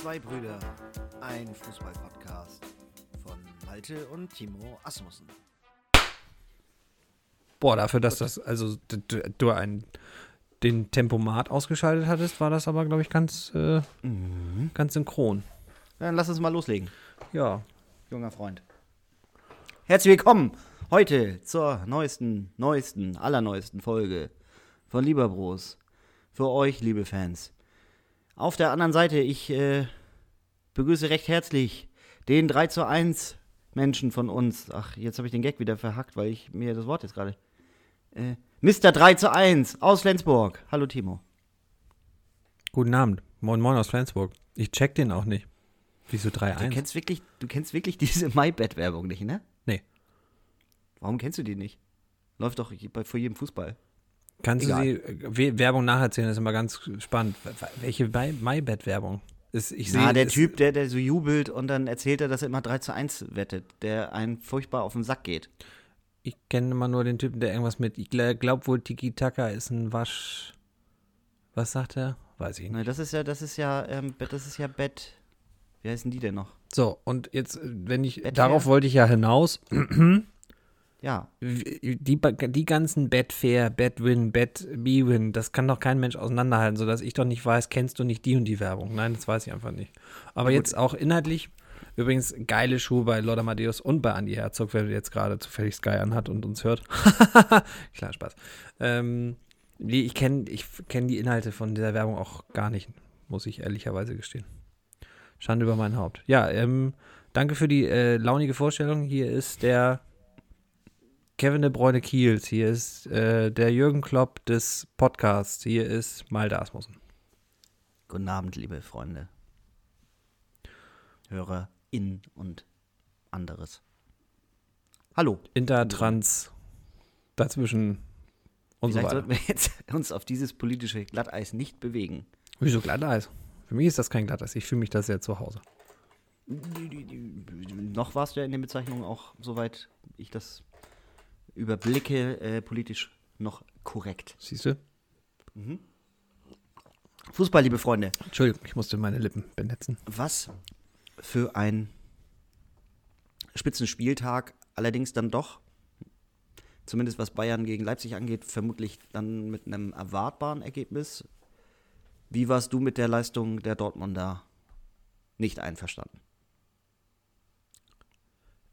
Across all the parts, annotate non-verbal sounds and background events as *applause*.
Zwei Brüder, ein Fußball-Podcast von Malte und Timo Asmussen. Boah, dafür, dass das, also du, du- ein, den Tempomat ausgeschaltet hattest, war das aber, glaube ich, ganz, äh, ganz synchron. Dann lass uns mal loslegen, Ja. junger Freund. Herzlich willkommen heute zur neuesten, neuesten, allerneuesten Folge von Lieberbros. Für euch, liebe Fans. Auf der anderen Seite, ich äh, begrüße recht herzlich den 3 zu 1 Menschen von uns. Ach, jetzt habe ich den Gag wieder verhackt, weil ich mir das Wort jetzt gerade. Äh, Mr. 3 zu 1 aus Flensburg. Hallo Timo. Guten Abend. Moin Moin aus Flensburg. Ich check den auch nicht. Wieso Du 3-1? kennst wirklich, du kennst wirklich diese *laughs* MyBet-Werbung nicht, ne? Warum kennst du die nicht? Läuft doch bei, vor jedem Fußball. Kannst Egal. du sie, äh, We- Werbung nacherzählen, das ist immer ganz spannend. Welche My- MyBet-Werbung? Ich Na, sehe, der Typ, der, der so jubelt und dann erzählt er, dass er immer 3 zu 1 wettet, der einen furchtbar auf den Sack geht. Ich kenne immer nur den Typen, der irgendwas mit, ich glaube wohl Tiki-Taka ist ein Wasch. Was sagt er? Weiß ich nicht. Na, das ist ja, das ist ja, ähm, das ist ja Bett. Wie heißen die denn noch? So, und jetzt, äh, wenn ich, Betfair? darauf wollte ich ja hinaus. *clears throat* Ja. die, die ganzen Betfair, Betwin, Bet-Bwin, das kann doch kein Mensch auseinanderhalten, sodass ich doch nicht weiß, kennst du nicht die und die Werbung? Nein, das weiß ich einfach nicht. Aber Ja, jetzt auch inhaltlich, übrigens geile Schuhe bei Lord Amadeus und bei Andy Herzog, wer jetzt gerade zufällig Sky anhat und uns hört. *laughs* Klar, Spaß. Ähm, nee, ich kenne ich kenn die Inhalte von dieser Werbung auch gar nicht, muss ich ehrlicherweise gestehen. Schande über mein Haupt. Ja, ähm, danke für die äh, launige Vorstellung. Hier ist der Kevin de Bruyne Kiels, hier ist äh, der Jürgen Klopp des Podcasts, hier ist Malte Asmussen. Guten Abend, liebe Freunde. Hörer in und anderes. Hallo. Intertrans dazwischen und so Vielleicht weiter. sollten wir jetzt *laughs* uns auf dieses politische Glatteis nicht bewegen. Wieso Glatteis? Für mich ist das kein Glatteis, ich fühle mich da sehr zu Hause. Noch warst du ja in den Bezeichnungen auch, soweit ich das überblicke, äh, politisch noch korrekt. Siehst du? Fußball, liebe Freunde. Entschuldigung, ich musste meine Lippen benetzen. Was für ein Spitzenspieltag, allerdings dann doch, zumindest was Bayern gegen Leipzig angeht, vermutlich dann mit einem erwartbaren Ergebnis. Wie warst du mit der Leistung der Dortmunder nicht einverstanden?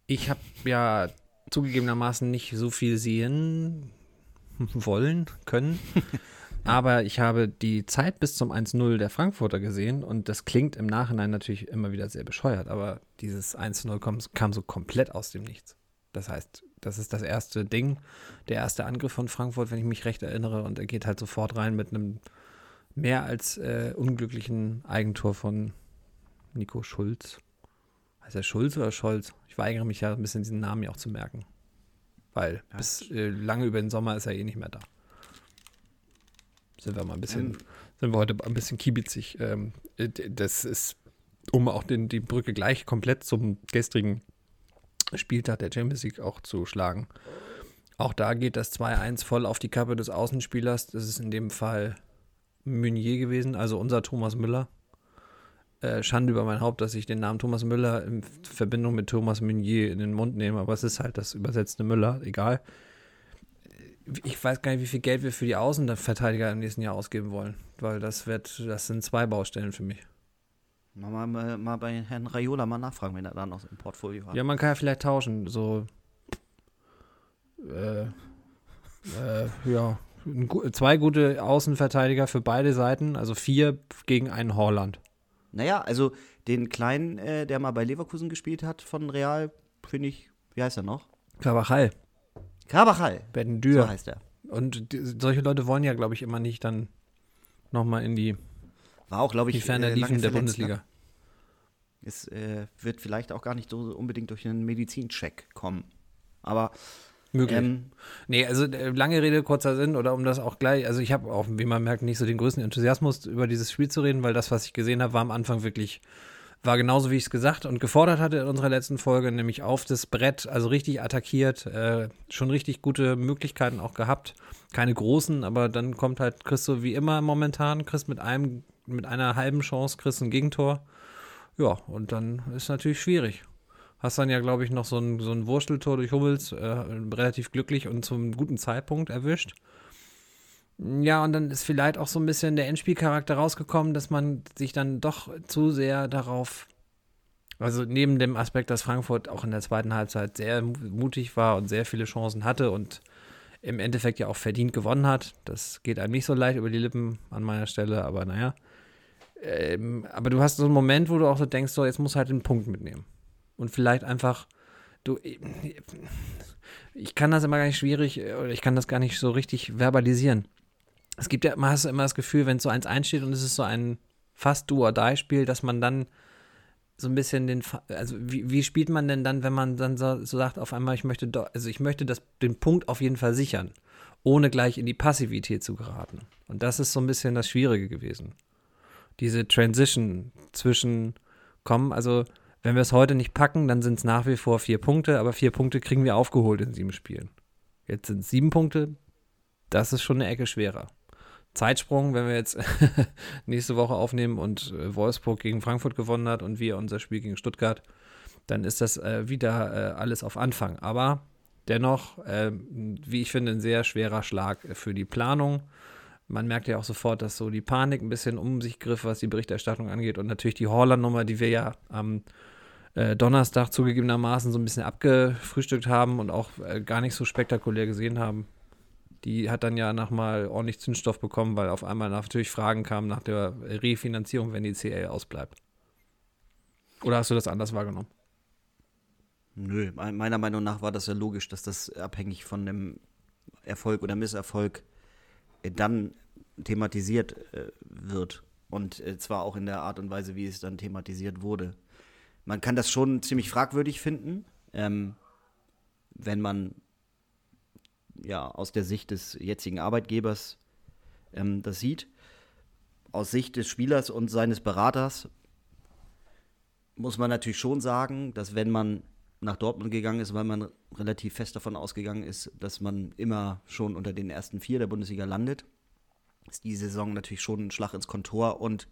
Ich habe ja zugegebenermaßen nicht so viel sehen *laughs* wollen, können. *laughs* Aber ich habe die Zeit bis zum 1-0 der Frankfurter gesehen und das klingt im Nachhinein natürlich immer wieder sehr bescheuert, aber dieses 1-0 kam, kam so komplett aus dem Nichts. Das heißt, das ist das erste Ding, der erste Angriff von Frankfurt, wenn ich mich recht erinnere, und er geht halt sofort rein mit einem mehr als äh, unglücklichen Eigentor von Nico Schulz. Heißt er Schulz oder Scholz? Ich weigere mich ja ein bisschen diesen Namen ja auch zu merken. Weil Ja. bis äh, lange über den Sommer ist er eh nicht mehr da. Sind wir mal ein bisschen, sind wir heute ein bisschen kiebizig. Ähm, äh, das ist, um auch den, die Brücke gleich komplett zum gestrigen Spieltag der Champions League auch zu schlagen. Auch da geht das 2-1 voll auf die Kappe des Außenspielers. Das ist in dem Fall Meunier gewesen, also unser Thomas Müller. Äh, Schande über mein Haupt, dass ich den Namen Thomas Müller in Verbindung mit Thomas Meunier in den Mund nehme, aber es ist halt das übersetzte Müller, egal. Ich weiß gar nicht, wie viel Geld wir für die Außenverteidiger im nächsten Jahr ausgeben wollen, weil das wird, das sind zwei Baustellen für mich. Mal, mal, mal bei Herrn Raiola mal nachfragen, wenn er da noch im Portfolio hat. Ja, man kann ja vielleicht tauschen, so äh, äh, ja, zwei gute Außenverteidiger für beide Seiten, also vier gegen einen Holland. Naja, also den Kleinen, äh, der mal bei Leverkusen gespielt hat von Real, finde ich, wie heißt er noch? Carvajal, Carvajal, Ben so Dür. heißt er. Und die, solche Leute wollen ja, glaube ich, immer nicht dann nochmal in die, War auch, glaube die ich, Ferne äh, der verletzt, Bundesliga. Ne? Es äh, wird vielleicht auch gar nicht so unbedingt durch einen Medizincheck kommen. Aber Möglich. ähm, Nee, also äh, lange Rede, kurzer Sinn, oder um das auch gleich, also ich habe auch, wie man merkt, nicht so den größten Enthusiasmus über dieses Spiel zu reden, weil das, was ich gesehen habe, war am Anfang wirklich war genauso, wie ich es gesagt und gefordert hatte in unserer letzten Folge, nämlich auf das Brett, also richtig attackiert, äh, schon richtig gute Möglichkeiten auch gehabt. Keine großen, aber dann kommt halt, kriegst du wie immer momentan, kriegst mit einem, mit einer halben Chance, kriegst ein Gegentor. Ja, und dann ist natürlich schwierig. Hast dann ja, glaube ich, noch so ein, so ein Wursteltor durch Hummels, äh, relativ glücklich und zum guten Zeitpunkt erwischt. Ja, und dann ist vielleicht auch so ein bisschen der Endspielcharakter rausgekommen, dass man sich dann doch zu sehr darauf, also neben dem Aspekt, dass Frankfurt auch in der zweiten Halbzeit sehr mutig war und sehr viele Chancen hatte und im Endeffekt ja auch verdient gewonnen hat. Das geht einem nicht so leicht über die Lippen an meiner Stelle, aber naja. Ähm, aber du hast so einen Moment, wo du auch so denkst, so, jetzt muss halt den Punkt mitnehmen. Und vielleicht einfach, du, ich kann das immer gar nicht schwierig, oder ich kann das gar nicht so richtig verbalisieren es gibt ja, man hast immer das Gefühl, wenn es so eins einsteht und es ist so ein fast Do-or-Die-Spiel, dass man dann so ein bisschen den, also wie, wie spielt man denn dann, wenn man dann so, so sagt, auf einmal, ich möchte, do, also ich möchte das, den Punkt auf jeden Fall sichern, ohne gleich in die Passivität zu geraten. Und das ist so ein bisschen das Schwierige gewesen. Diese Transition zwischen, komm, also wenn wir es heute nicht packen, dann sind es nach wie vor vier Punkte, aber vier Punkte kriegen wir aufgeholt in sieben Spielen. Jetzt sind es sieben Punkte, das ist schon eine Ecke schwerer. Zeitsprung, wenn wir jetzt *laughs* nächste Woche aufnehmen und äh, Wolfsburg gegen Frankfurt gewonnen hat und wir unser Spiel gegen Stuttgart, dann ist das äh, wieder äh, alles auf Anfang. Aber dennoch, äh, wie ich finde, ein sehr schwerer Schlag für die Planung. Man merkt ja auch sofort, dass so die Panik ein bisschen um sich griff, was die Berichterstattung angeht. Und natürlich die Horland-Nummer, die wir ja am äh, Donnerstag zugegebenermaßen so ein bisschen abgefrühstückt haben und auch äh, gar nicht so spektakulär gesehen haben die hat dann ja nochmal ordentlich Zündstoff bekommen, weil auf einmal natürlich Fragen kamen nach der Refinanzierung, wenn die CL ausbleibt. Oder hast du das anders wahrgenommen? Nö, meiner Meinung nach war das ja logisch, dass das abhängig von dem Erfolg oder Misserfolg dann thematisiert äh, wird. Und äh, zwar auch in der Art und Weise, wie es dann thematisiert wurde. Man kann das schon ziemlich fragwürdig finden, ähm, wenn man ja, aus der Sicht des jetzigen Arbeitgebers ähm, das sieht. Aus Sicht des Spielers und seines Beraters muss man natürlich schon sagen, dass wenn man nach Dortmund gegangen ist, weil man relativ fest davon ausgegangen ist, dass man immer schon unter den ersten vier der Bundesliga landet, ist die Saison natürlich schon ein Schlag ins Kontor und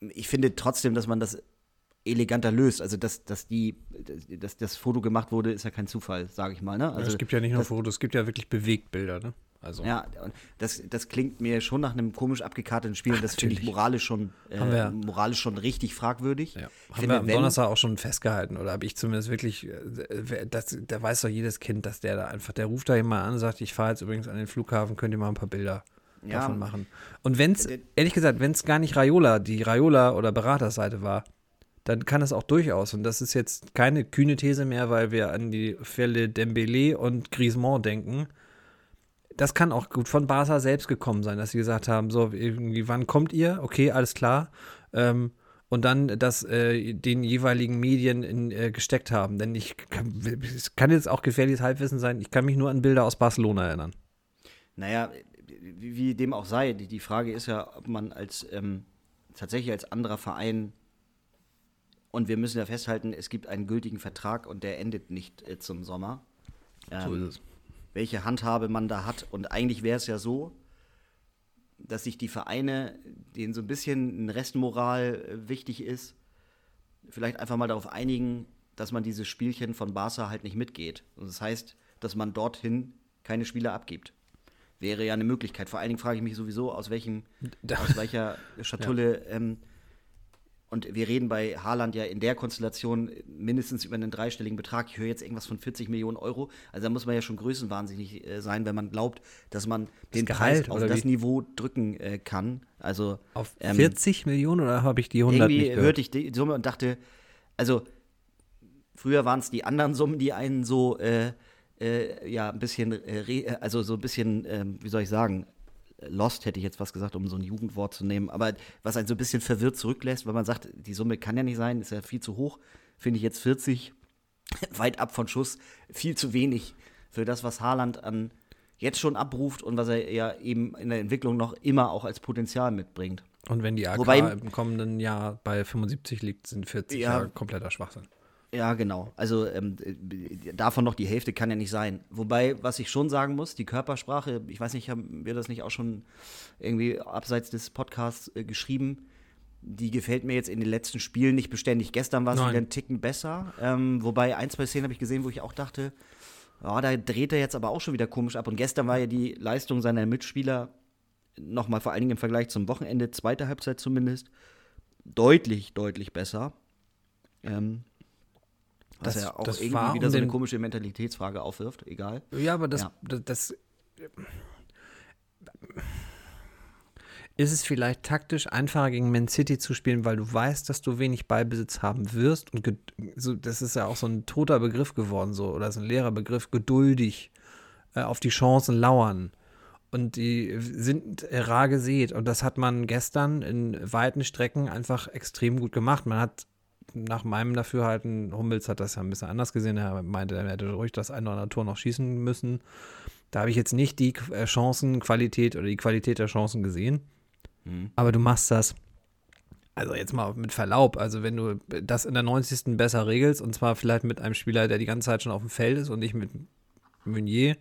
ich finde trotzdem, dass man das eleganter löst. Also, dass, dass, die, dass das Foto gemacht wurde, ist ja kein Zufall, sage ich mal. Ne? Also, es gibt ja nicht nur Fotos, es gibt ja wirklich Bewegtbilder. Ne? Also. Ja, das, das klingt mir schon nach einem komisch abgekarteten Spiel. Ach, das finde ich moralisch schon, äh, moralisch schon richtig fragwürdig. Ja. Haben finde, wir am Donnerstag auch schon festgehalten, oder habe ich zumindest wirklich, äh, das, da weiß doch jedes Kind, dass der da einfach, der ruft da jemand an und sagt, ich fahre jetzt übrigens an den Flughafen, könnt ihr mal ein paar Bilder ja. davon machen. Und wenn es, ehrlich gesagt, wenn es gar nicht Raiola, die Raiola- oder Beraterseite war, dann kann es auch durchaus, und das ist jetzt keine kühne These mehr, weil wir an die Fälle Dembele und Griezmann denken, das kann auch gut von Barca selbst gekommen sein, dass sie gesagt haben, so, irgendwie, wann kommt ihr? Okay, alles klar. Ähm, und dann das äh, den jeweiligen Medien in, äh, gesteckt haben. Denn ich kann, es kann jetzt auch gefährliches Halbwissen sein, ich kann mich nur an Bilder aus Barcelona erinnern. Naja, wie, dem auch sei, die, die Frage ist ja, ob man als ähm, tatsächlich als anderer Verein und wir müssen ja festhalten, es gibt einen gültigen Vertrag und der endet nicht äh, zum Sommer. Ähm, so ist es. Welche Handhabe man da hat. Und eigentlich wäre es ja so, dass sich die Vereine, denen so ein bisschen eine Restmoral äh, wichtig ist, vielleicht einfach mal darauf einigen, dass man dieses Spielchen von Barca halt nicht mitgeht. Und das heißt, dass man dorthin keine Spieler abgibt. Wäre ja eine Möglichkeit. Vor allen Dingen frage ich mich sowieso, aus, welchem, aus welcher *laughs* Schatulle ja. ähm, und wir reden bei Haaland ja in der Konstellation mindestens über einen dreistelligen Betrag. Ich höre jetzt irgendwas von 40 Millionen Euro. Also da muss man ja schon größenwahnsinnig äh, sein, wenn man glaubt, dass man den Gehalt, Preis auf das wie? Niveau drücken äh, kann. Also auf ähm, 40 Millionen oder habe ich die 100 irgendwie nicht gehört? hörte ich die Summe und dachte, also früher waren es die anderen Summen, die einen so äh, äh ja ein bisschen, äh, also so ein bisschen, ähm, wie soll ich sagen, Lost hätte ich jetzt was gesagt, um so ein Jugendwort zu nehmen, aber was einen so ein bisschen verwirrt zurücklässt, weil man sagt, die Summe kann ja nicht sein, ist ja viel zu hoch, finde ich jetzt 40 *laughs* weit ab von Schuss, viel zu wenig für das, was Haaland an jetzt schon abruft und was er ja eben in der Entwicklung noch immer auch als Potenzial mitbringt. Und wenn die AK Wobei- im kommenden Jahr bei 75 liegt, sind 40 Ja. ja kompletter Schwachsinn. Ja, genau. Also ähm, äh, davon noch die Hälfte kann ja nicht sein. Wobei, was ich schon sagen muss, die Körpersprache, ich weiß nicht, haben wir das nicht auch schon irgendwie abseits des Podcasts äh, geschrieben, die gefällt mir jetzt in den letzten Spielen nicht beständig. Gestern war es wieder ein Ticken besser. Ähm, wobei ein, zwei Szenen habe ich gesehen, wo ich auch dachte, ja, da dreht er jetzt aber auch schon wieder komisch ab. Und gestern war ja die Leistung seiner Mitspieler nochmal vor allen Dingen im Vergleich zum Wochenende, zweite Halbzeit zumindest, deutlich, deutlich besser. Ähm, was Das- ja auch irgendwie wieder so eine komische Mentalitätsfrage aufwirft, egal. Ja, aber das, Ja. das, das ist es vielleicht taktisch einfacher gegen Man City zu spielen, weil du weißt, dass du wenig Ballbesitz haben wirst und so, das ist ja auch so ein toter Begriff geworden so oder so ein leerer Begriff geduldig äh, auf die Chancen lauern und die sind rar gesät und das hat man gestern in weiten Strecken einfach extrem gut gemacht. Man hat nach meinem Dafürhalten, Hummels hat das ja ein bisschen anders gesehen, er meinte, er hätte ruhig das eine oder andere Tor noch schießen müssen. Da habe ich jetzt nicht die äh, Chancenqualität oder die Qualität der Chancen gesehen. Aber du machst das, also jetzt mal mit Verlaub, also wenn du das in der 90. besser regelst und zwar vielleicht mit einem Spieler, der die ganze Zeit schon auf dem Feld ist und nicht mit Meunier,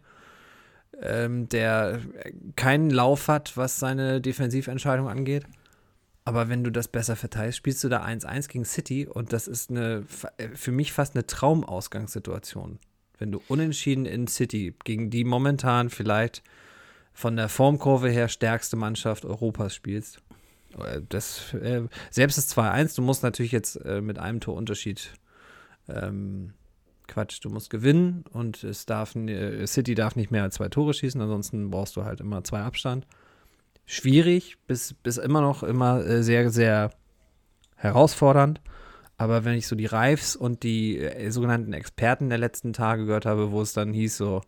ähm, der keinen Lauf hat, was seine Defensiventscheidung angeht. Aber wenn du das besser verteilst, spielst du da 1-1 gegen City und das ist eine äh, für mich fast eine Traumausgangssituation. Wenn du unentschieden in City gegen die momentan vielleicht von der Formkurve her stärkste Mannschaft Europas spielst. Äh, Das, äh, selbst das 2-1, du musst natürlich jetzt mit einem Torunterschied ähm, Quatsch, du musst gewinnen und es darf City darf nicht mehr als zwei Tore schießen, ansonsten brauchst du halt immer zwei Abstand. Schwierig, bis, bis immer noch immer äh, sehr, sehr herausfordernd. Aber wenn ich so die Reifs und die äh, sogenannten Experten der letzten Tage gehört habe, wo es dann hieß so,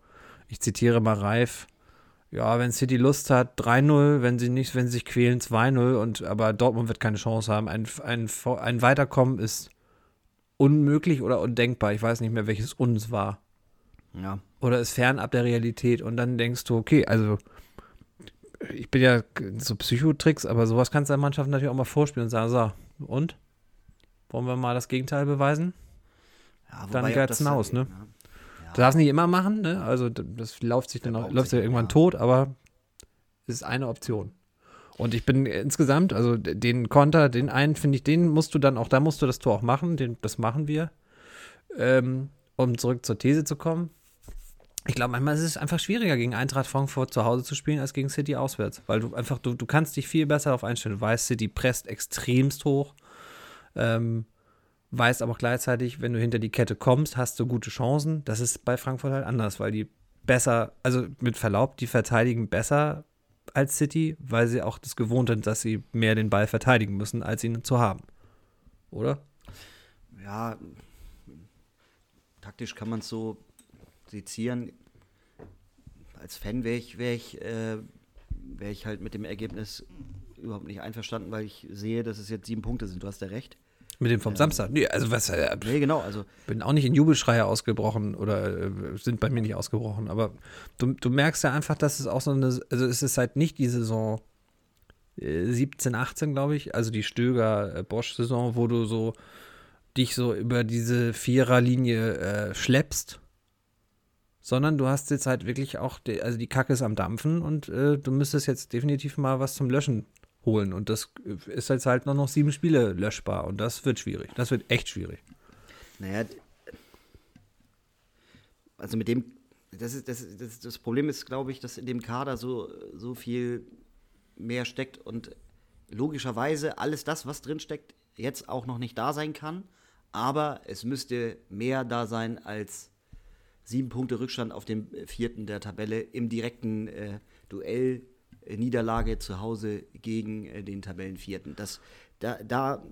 ich zitiere mal Reif, ja, wenn City Lust hat, 3-0, wenn sie nicht, wenn sie sich quälen, 2-0 und aber Dortmund wird keine Chance haben. Ein, ein, ein Weiterkommen ist unmöglich oder undenkbar. Ich weiß nicht mehr, welches uns war. Ja. Oder ist fernab der Realität. Und dann denkst du, okay, also ich bin ja so Psychotricks, aber sowas kannst du der Mannschaft natürlich auch mal vorspielen und sagen, so, und? Wollen wir mal das Gegenteil beweisen? ja Dann geht's hinaus, ne? Ja. Du darfst nicht immer machen, ne? Also das läuft sich dann auch, läuft sich, ja irgendwann ja. tot, aber es ist eine Option. Und ich bin insgesamt, also den Konter, den einen finde ich, den musst du dann auch, da musst du das Tor auch machen, den, das machen wir. Ähm, um zurück zur These zu kommen. Ich glaube, manchmal ist es einfach schwieriger, gegen Eintracht Frankfurt zu Hause zu spielen, als gegen City auswärts. Weil du einfach, du, du kannst dich viel besser darauf einstellen. Du weißt, City presst extremst hoch. Ähm, weißt aber gleichzeitig, wenn du hinter die Kette kommst, hast du gute Chancen. Das ist bei Frankfurt halt anders, weil die besser, also mit Verlaub, die verteidigen besser als City, weil sie auch das gewohnt sind, dass sie mehr den Ball verteidigen müssen, als ihn zu haben. Oder? ja, taktisch kann man es so sezieren. Als Fan wäre ich, wär ich, äh, wär ich halt mit dem Ergebnis überhaupt nicht einverstanden, weil ich sehe, dass es jetzt sieben Punkte sind. Du hast ja recht. Mit dem vom Samstag. Nee, also was, äh, Nee, genau. Also, bin auch nicht in Jubelschreie ausgebrochen oder äh, sind bei mir nicht ausgebrochen, aber du, du merkst ja einfach, dass es auch so eine, also es ist halt nicht die Saison äh, 17, 18, glaube ich, also die Stöger-Bosch-Saison, wo du so dich so über diese Viererlinie äh, schleppst, sondern du hast jetzt halt wirklich auch, die, also die Kacke ist am Dampfen und äh, du müsstest jetzt definitiv mal was zum Löschen holen und das ist jetzt halt nur noch sieben Spiele löschbar und das wird schwierig, das wird echt schwierig. naja, also mit dem, das, ist, das, das, das Problem ist, glaube ich, dass in dem Kader so, so viel mehr steckt und logischerweise alles das, was drin steckt, jetzt auch noch nicht da sein kann. Aber es müsste mehr da sein als sieben Punkte Rückstand auf dem vierten der Tabelle im direkten äh, Duell. äh, Niederlage zu Hause gegen äh, den Tabellenvierten. Das, da, da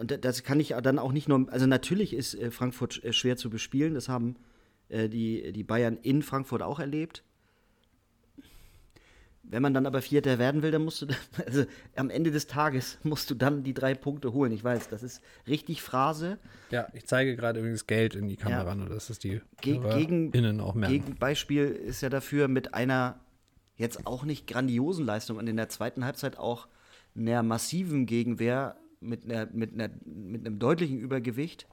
und da- das kann ich dann auch nicht nur, also natürlich ist äh, Frankfurt sch- äh, schwer zu bespielen, das haben äh, die, die Bayern in Frankfurt auch erlebt. Wenn man dann aber Vierter werden will, dann musst du, also am Ende des Tages musst du dann die drei Punkte holen. Ich weiß, das ist richtig Phrase. Ja, ich zeige gerade übrigens Geld in die Kamera, Ja. nur dass es die Ge gegen, innen auch merken. Gegenbeispiel ist ja dafür mit einer jetzt auch nicht grandiosen Leistungen und in der zweiten Halbzeit auch einer massiven Gegenwehr mit, einer, mit, einer, mit einem deutlichen Übergewicht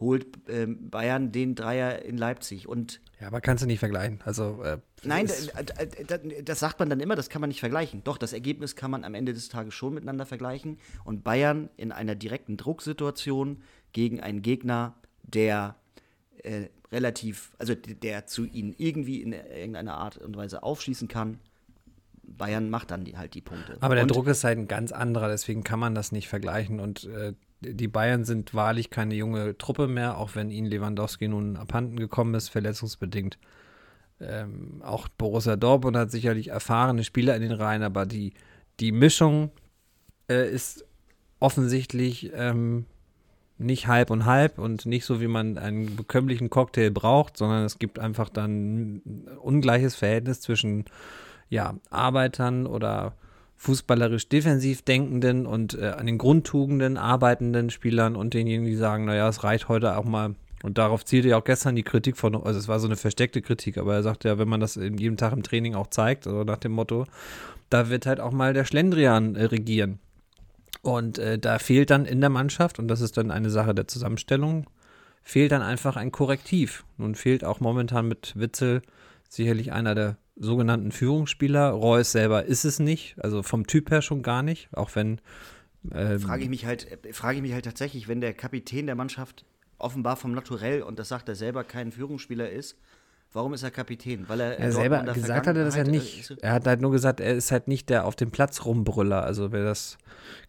holt ähm, Bayern den Dreier in Leipzig. Und ja, aber kannst du nicht vergleichen. Also, äh, nein, das, sagt man dann immer, das kann man nicht vergleichen. Doch, das Ergebnis kann man am Ende des Tages schon miteinander vergleichen. Und Bayern in einer direkten Drucksituation gegen einen Gegner, der äh, relativ, also der zu ihnen irgendwie in irgendeiner Art und Weise aufschließen kann. Bayern macht dann die, halt die Punkte. Aber der und, Druck ist halt ein ganz anderer, deswegen kann man das nicht vergleichen. Und äh, die Bayern sind wahrlich keine junge Truppe mehr, auch wenn ihnen Lewandowski nun abhanden gekommen ist, verletzungsbedingt. Ähm, auch Borussia Dortmund hat sicherlich erfahrene Spieler in den Reihen, aber die, die Mischung äh, ist offensichtlich ähm, nicht halb und halb und nicht so, wie man einen bekömmlichen Cocktail braucht, sondern es gibt einfach dann ein ungleiches Verhältnis zwischen ja, Arbeitern oder fußballerisch defensiv denkenden und äh, an den Grundtugenden arbeitenden Spielern und denjenigen, die sagen, naja, es reicht heute auch mal. Und darauf zielte ja auch gestern die Kritik von, also es war so eine versteckte Kritik, aber er sagt ja, wenn man das in jedem Tag im Training auch zeigt, also nach dem Motto, da wird halt auch mal der Schlendrian äh, regieren. Und äh, da fehlt dann in der Mannschaft, und das ist dann eine Sache der Zusammenstellung, fehlt dann einfach ein Korrektiv. Nun fehlt auch momentan mit Witzel sicherlich einer der sogenannten Führungsspieler. Reus selber ist es nicht, also vom Typ her schon gar nicht, auch wenn. Ähm, frage ich mich halt, frage ich mich halt tatsächlich, wenn der Kapitän der Mannschaft offenbar vom Naturell, und das sagt er selber, kein Führungsspieler ist, Warum ist er Kapitän? Weil er, er selber gesagt hat er das ja nicht. Er hat halt nur gesagt, er ist halt nicht der auf dem Platz rumbrüller. Also wer das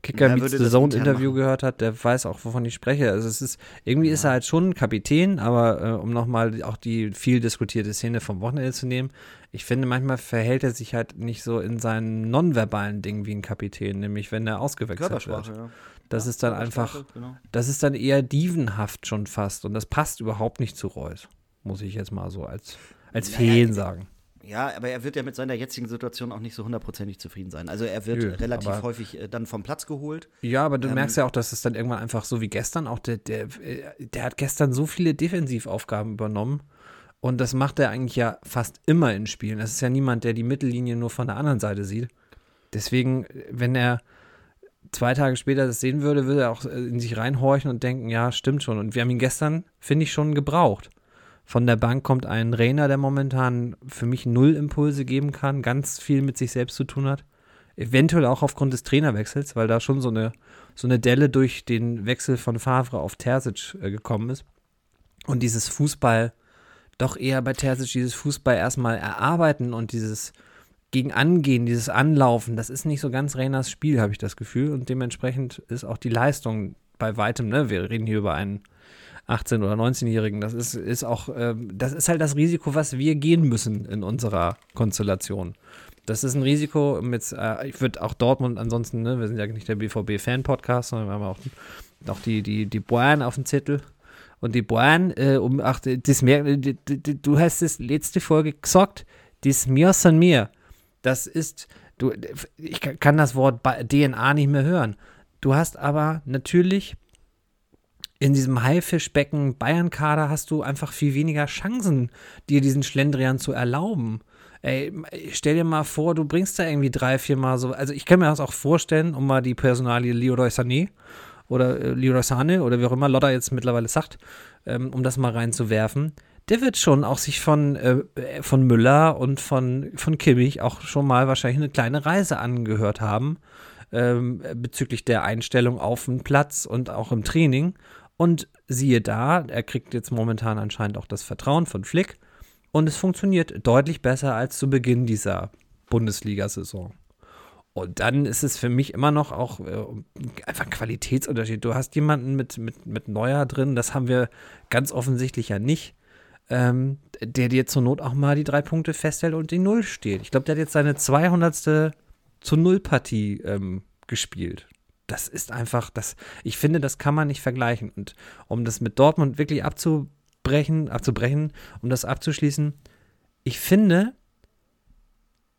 Kicker ja, Meets the Zone Interview gehört hat, der weiß auch, wovon ich spreche. Also es ist irgendwie ja. ist er halt schon ein Kapitän, aber äh, um nochmal auch die viel diskutierte Szene vom Wochenende zu nehmen, ich finde manchmal verhält er sich halt nicht so in seinen nonverbalen Dingen wie ein Kapitän, nämlich wenn er ausgewechselt wird. Ja. Das ist dann einfach, genau. das ist dann eher dievenhaft schon fast und das passt überhaupt nicht zu Reus muss ich jetzt mal so als, als naja, Feen sagen. Ja, aber er wird ja mit seiner jetzigen Situation auch nicht so hundertprozentig zufrieden sein. Also er wird Nö, relativ häufig äh, dann vom Platz geholt. Ja, aber du ähm, merkst ja auch, dass es dann irgendwann einfach so wie gestern auch, der, der, äh, der hat gestern so viele Defensivaufgaben übernommen. Und das macht er eigentlich ja fast immer in Spielen. Es ist ja niemand, der die Mittellinie nur von der anderen Seite sieht. Deswegen, wenn er zwei Tage später das sehen würde, würde er auch äh, in sich reinhorchen und denken, ja, stimmt schon. Und wir haben ihn gestern, finde ich, schon gebraucht. Von der Bank kommt ein Rainer, der momentan für mich null Impulse geben kann, ganz viel mit sich selbst zu tun hat. Eventuell auch aufgrund des Trainerwechsels, weil da schon so eine, so eine Delle durch den Wechsel von Favre auf Terzic äh, gekommen ist. Und dieses Fußball, doch eher bei Terzic, dieses Fußball erstmal erarbeiten und dieses gegen Angehen, dieses Anlaufen, das ist nicht so ganz Rainers Spiel, habe ich das Gefühl. Und dementsprechend ist auch die Leistung bei weitem, ne? Wir reden hier über einen 18- oder 19-Jährigen. Das ist, ist auch, äh, das ist halt das Risiko, was wir gehen müssen in unserer Konstellation. Das ist ein Risiko mit, äh, ich würde auch Dortmund ansonsten, ne, wir sind ja nicht der BVB-Fan-Podcast, sondern wir haben auch, auch die, die, die Bayern auf dem Zettel. Und die Bayern, äh, um, ach, das du hast es letzte Folge gesagt, das mir son mir. Das ist, du, ich kann das Wort DNA nicht mehr hören. Du hast aber natürlich in diesem Haifischbecken Bayern-Kader hast du einfach viel weniger Chancen, dir diesen Schlendrian zu erlauben. Ey, stell dir mal vor, du bringst da irgendwie drei, vier Mal so. Also, ich kann mir das auch vorstellen, um mal die Personalie Leroy Sané oder äh, Leroy Sane oder wie auch immer Lotta jetzt mittlerweile sagt, ähm, um das mal reinzuwerfen. Der wird schon auch sich von, äh, von Müller und von, von Kimmich auch schon mal wahrscheinlich eine kleine Reise angehört haben ähm, bezüglich der Einstellung auf den Platz und auch im Training. Und siehe da, er kriegt jetzt momentan anscheinend auch das Vertrauen von Flick. Und es funktioniert deutlich besser als zu Beginn dieser Bundesliga-Saison. Und dann ist es für mich immer noch auch äh, einfach ein Qualitätsunterschied. Du hast jemanden mit, mit, mit Neuer drin, das haben wir ganz offensichtlich ja nicht, ähm, der dir zur Not auch mal die drei Punkte festhält und die Null steht. Ich glaube, der hat jetzt seine 200. zu Null-Partie ähm, gespielt das ist einfach, das, ich finde, das kann man nicht vergleichen. Und um das mit Dortmund wirklich abzubrechen, abzubrechen, um das abzuschließen, ich finde,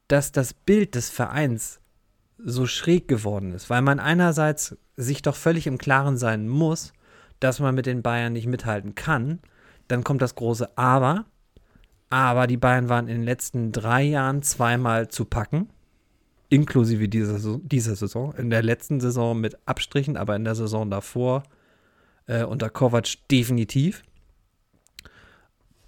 dass das Bild des Vereins so schräg geworden ist, weil man einerseits sich doch völlig im Klaren sein muss, dass man mit den Bayern nicht mithalten kann. Dann kommt das große Aber. Aber die Bayern waren in den letzten drei Jahren zweimal zu packen, inklusive dieser, dieser Saison. In der letzten Saison mit Abstrichen, aber in der Saison davor äh, unter Kovac definitiv.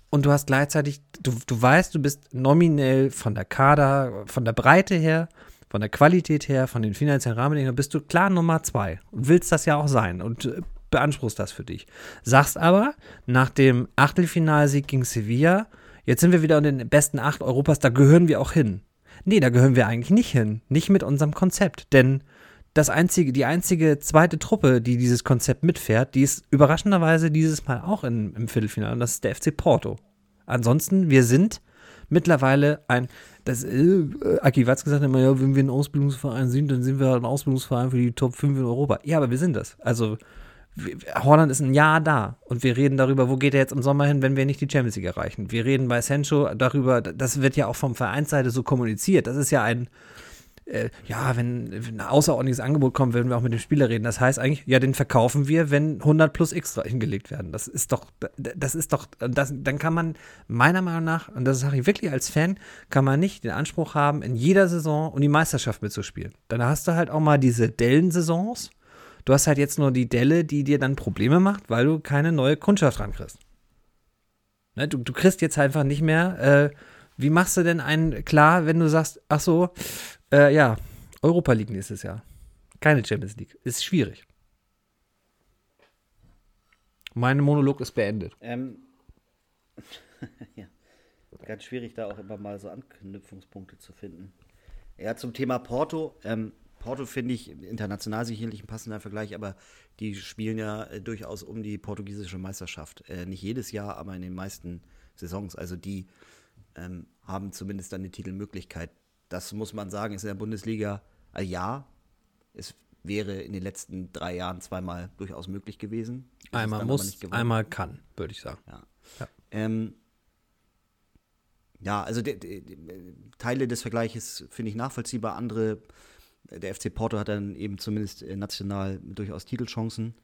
Und du hast gleichzeitig, du, du weißt, du bist nominell von der Kader, von der Breite her, von der Qualität her, von den finanziellen Rahmenbedingungen, bist du klar Nummer zwei und willst das ja auch sein und äh, beanspruchst das für dich. Sagst aber, nach dem Achtelfinalsieg gegen Sevilla, jetzt sind wir wieder in den besten acht Europas, da gehören wir auch hin. Nee, da gehören wir eigentlich nicht hin. Nicht mit unserem Konzept. Denn das einzige, die einzige zweite Truppe, die dieses Konzept mitfährt, die ist überraschenderweise dieses Mal auch in, im Viertelfinale. Und das ist der FC Porto. Ansonsten, wir sind mittlerweile ein, das, äh, Aki Watz gesagt immer, ja, wenn wir ein Ausbildungsverein sind, dann sind wir ein Ausbildungsverein für die Top 5 in Europa. Ja, aber wir sind das. Also, Holland ist ein Jahr da und wir reden darüber, wo geht er jetzt im Sommer hin, wenn wir nicht die Champions League erreichen. Wir reden bei Sancho darüber, das wird ja auch vom Vereinsseite so kommuniziert. Das ist ja ein, äh, ja, wenn, wenn, ein außerordentliches Angebot kommt, werden wir auch mit dem Spieler reden. Das heißt eigentlich, ja, den verkaufen wir, wenn 100 plus X hingelegt werden. Das ist doch, das ist doch, das, dann kann man meiner Meinung nach, und das sage ich wirklich als Fan, kann man nicht den Anspruch haben, in jeder Saison um die Meisterschaft mitzuspielen. Dann hast du halt auch mal diese Dellen-Saisons Du hast halt jetzt nur die Delle, die dir dann Probleme macht, weil du keine neue Kundschaft rankriegst. Ne, du, du kriegst jetzt einfach nicht mehr, äh, wie machst du denn einen klar, wenn du sagst, ach so, äh, ja, Europa League nächstes Jahr. Keine Champions League. Ist schwierig. Mein Monolog ist beendet. Ähm, *laughs* ja. Ganz schwierig, da auch immer mal so Anknüpfungspunkte zu finden. Ja, zum Thema Porto. Ähm, Porto finde ich international sicherlich ein passender Vergleich, aber die spielen ja äh, durchaus um die portugiesische Meisterschaft. Äh, nicht jedes Jahr, aber in den meisten Saisons. Also die ähm, haben zumindest dann eine Titelmöglichkeit. Das muss man sagen, ist in der Bundesliga äh, ja. Es wäre in den letzten drei Jahren zweimal durchaus möglich gewesen. Einmal muss, einmal kann, würde ich sagen. Ja. Ja. Ähm, ja, also de, de, de, Teile des Vergleiches finde ich nachvollziehbar, andere der FC Porto hat dann eben zumindest äh, national durchaus Titelchancen.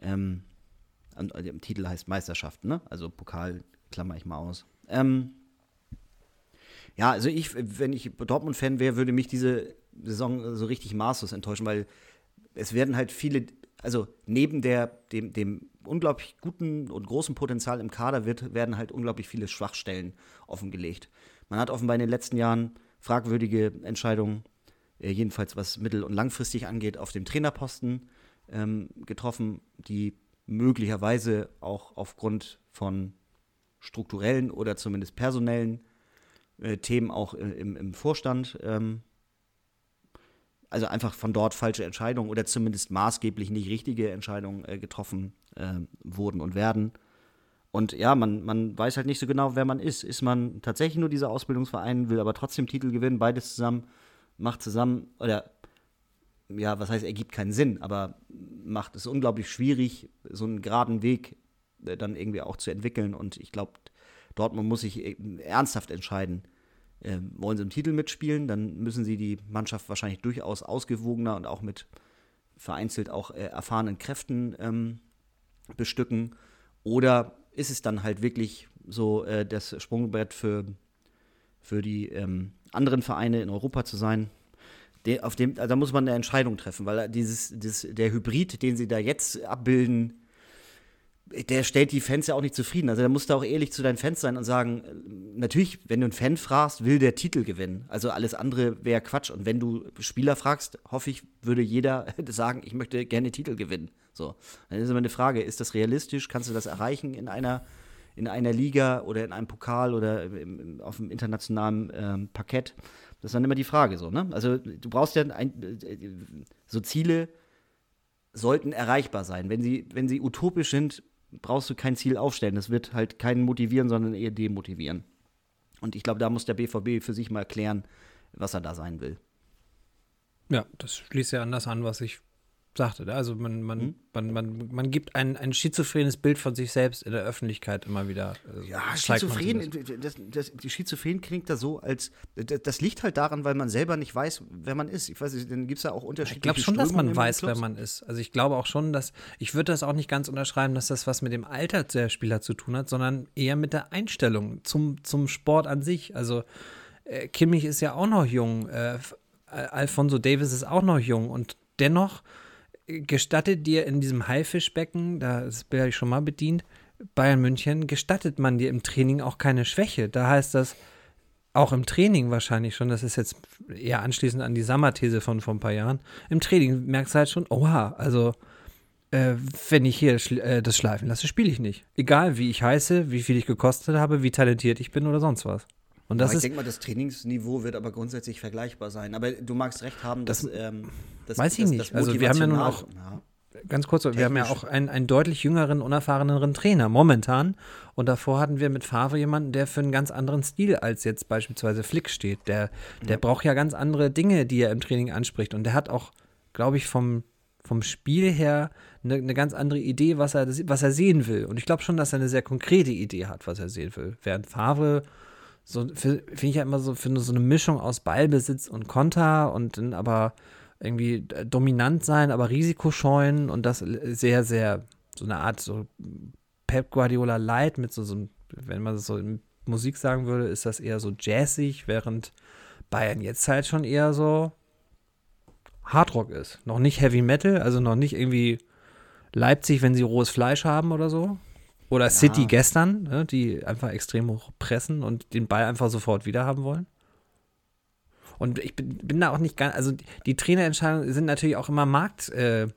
Ähm, also Titel heißt Meisterschaft, ne? Also Pokal klammer ich mal aus. Ähm, ja, also ich, wenn ich Dortmund-Fan wäre, würde mich diese Saison so richtig maßlos enttäuschen, weil es werden halt viele, also neben der, dem, dem unglaublich guten und großen Potenzial im Kader wird, werden halt unglaublich viele Schwachstellen offengelegt. Man hat offenbar in den letzten Jahren fragwürdige Entscheidungen jedenfalls was mittel- und langfristig angeht, auf dem Trainerposten ähm, getroffen, die möglicherweise auch aufgrund von strukturellen oder zumindest personellen äh, Themen auch äh, im, im, Vorstand, ähm, also einfach von dort falsche Entscheidungen oder zumindest maßgeblich nicht richtige Entscheidungen äh, getroffen ähm, wurden und werden. Und ja, man, man weiß halt nicht so genau, wer man ist. Ist man tatsächlich nur dieser Ausbildungsverein, will aber trotzdem Titel gewinnen, beides zusammen macht zusammen, oder ja, was heißt, ergibt keinen Sinn, aber macht es unglaublich schwierig, so einen geraden Weg äh, dann irgendwie auch zu entwickeln. Und ich glaube, Dortmund muss sich äh, ernsthaft entscheiden. Äh, wollen sie im Titel mitspielen, dann müssen sie die Mannschaft wahrscheinlich durchaus ausgewogener und auch mit vereinzelt auch äh, erfahrenen Kräften ähm, bestücken. Oder ist es dann halt wirklich so äh, das Sprungbrett für, für die ähm, anderen Vereine in Europa zu sein. De, auf dem, also da muss man eine Entscheidung treffen, weil dieses, dieses, der Hybrid, den sie da jetzt abbilden, der stellt die Fans ja auch nicht zufrieden. Also da musst du auch ehrlich zu deinen Fans sein und sagen, natürlich, wenn du einen Fan fragst, will der Titel gewinnen. Also alles andere wäre Quatsch. Und wenn du Spieler fragst, hoffe ich, würde jeder *laughs* sagen, ich möchte gerne Titel gewinnen. So, dann ist immer eine Frage, ist das realistisch? Kannst du das erreichen in einer in einer Liga oder in einem Pokal oder im, auf dem internationalen ähm, Parkett. Das ist dann immer die Frage so, ne? Also du brauchst ja ein, so Ziele sollten erreichbar sein. Wenn sie, wenn sie utopisch sind, brauchst du kein Ziel aufstellen. Das wird halt keinen motivieren, sondern eher demotivieren. Und ich glaube, da muss der BVB für sich mal erklären, was er da sein will. Ja, das schließt ja an das an, was ich sagte. ne? Also man, man, Hm? man, man, man gibt ein, ein schizophrenes Bild von sich selbst in der Öffentlichkeit immer wieder. äh, Ja, man schizophren, zumindest. das, das, die Schizophren klingt da so, als das, das liegt halt daran, weil man selber nicht weiß, wer man ist. Ich weiß nicht, dann gibt es ja auch unterschiedliche Ich glaube schon, dass Strömungen man in weiß, wer man ist. Also ich glaube auch schon, dass, ich würde das auch nicht ganz unterschreiben, dass das was mit dem Alter der Spieler zu tun hat, sondern eher mit der Einstellung zum, zum Sport an sich. Also äh, Kimmich ist ja auch noch jung, äh, Alfonso Davis ist auch noch jung und dennoch gestattet dir in diesem Haifischbecken, da bin ich schon mal bedient, Bayern München, gestattet man dir im Training auch keine Schwäche. Da heißt das, auch im Training wahrscheinlich schon, das ist jetzt eher anschließend an die Sammer-These von vor ein paar Jahren, im Training merkst du halt schon, oha, also äh, wenn ich hier schl äh, das schleifen lasse, spiele ich nicht. Egal wie ich heiße, wie viel ich gekostet habe, wie talentiert ich bin oder sonst was. Und das Aber ich denke mal, das Trainingsniveau wird aber grundsätzlich vergleichbar sein. Aber du magst recht haben, dass Das- ähm, das, weiß ich das, nicht. Das Also wir haben ja nun auch- ganz kurz, wir haben ja technisch- auch einen, einen deutlich jüngeren, unerfahreneren Trainer momentan. Und davor hatten wir mit Favre jemanden, der für einen ganz anderen Stil als jetzt beispielsweise Flick steht. Der, der braucht ja ganz andere Dinge, die er im Training anspricht. Und der hat auch, glaube ich, vom, vom Spiel her eine, eine ganz andere Idee, was er, was er sehen will. Und ich glaube schon, dass er eine sehr konkrete Idee hat, was er sehen will. Während Favre so finde ich ja immer so finde so eine Mischung aus Ballbesitz und Konter und dann aber irgendwie äh, dominant sein, aber Risiko scheuen und das sehr sehr so eine Art so Pep Guardiola Light mit so so wenn man das so in Musik sagen würde, ist das eher so jazzig, während Bayern jetzt halt schon eher so Hardrock ist. Noch nicht Heavy Metal, also noch nicht irgendwie Leipzig, wenn sie rohes Fleisch haben oder so. Oder City gestern, ne, die einfach extrem hoch pressen und den Ball einfach sofort wieder haben wollen. Und ich bin, bin da auch nicht ganz, also die, Trainerentscheidungen sind natürlich auch immer marktabhängig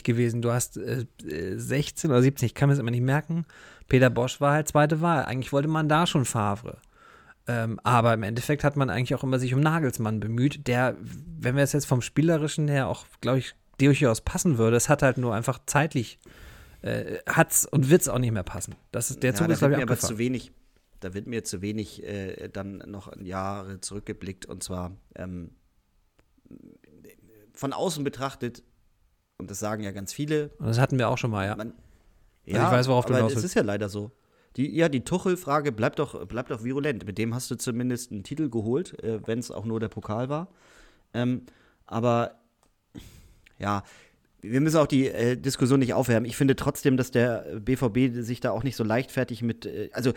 äh, gewesen. Du hast äh, 16 oder 17, ich kann mir das immer nicht merken. Peter Bosch war halt zweite Wahl. Eigentlich wollte man da schon Favre. Ähm, aber im Endeffekt hat man eigentlich auch immer sich um Nagelsmann bemüht, der, wenn wir es jetzt vom Spielerischen her auch, glaube ich, durchaus passen würde, es hat halt nur einfach zeitlich, äh, hat's und wird's auch nicht mehr passen. Das ist, der Zug ja, ist, da glaube wird ich, mir aber zu wenig, da wird mir zu wenig äh, dann noch Jahre zurückgeblickt und zwar ähm, von außen betrachtet, und das sagen ja ganz viele, Und das hatten wir auch schon mal, ja. man, ich weiß, worauf du aber hinaus es willst. ist ja leider so. Die, ja, die Tuchel-Frage bleibt doch, bleibt doch virulent. Mit dem hast du zumindest einen Titel geholt, äh, wenn es auch nur der Pokal war. Ähm, aber ja, wir müssen auch die äh, Diskussion nicht aufwärmen. Ich finde trotzdem, dass der BVB sich da auch nicht so leichtfertig mit. Äh, also,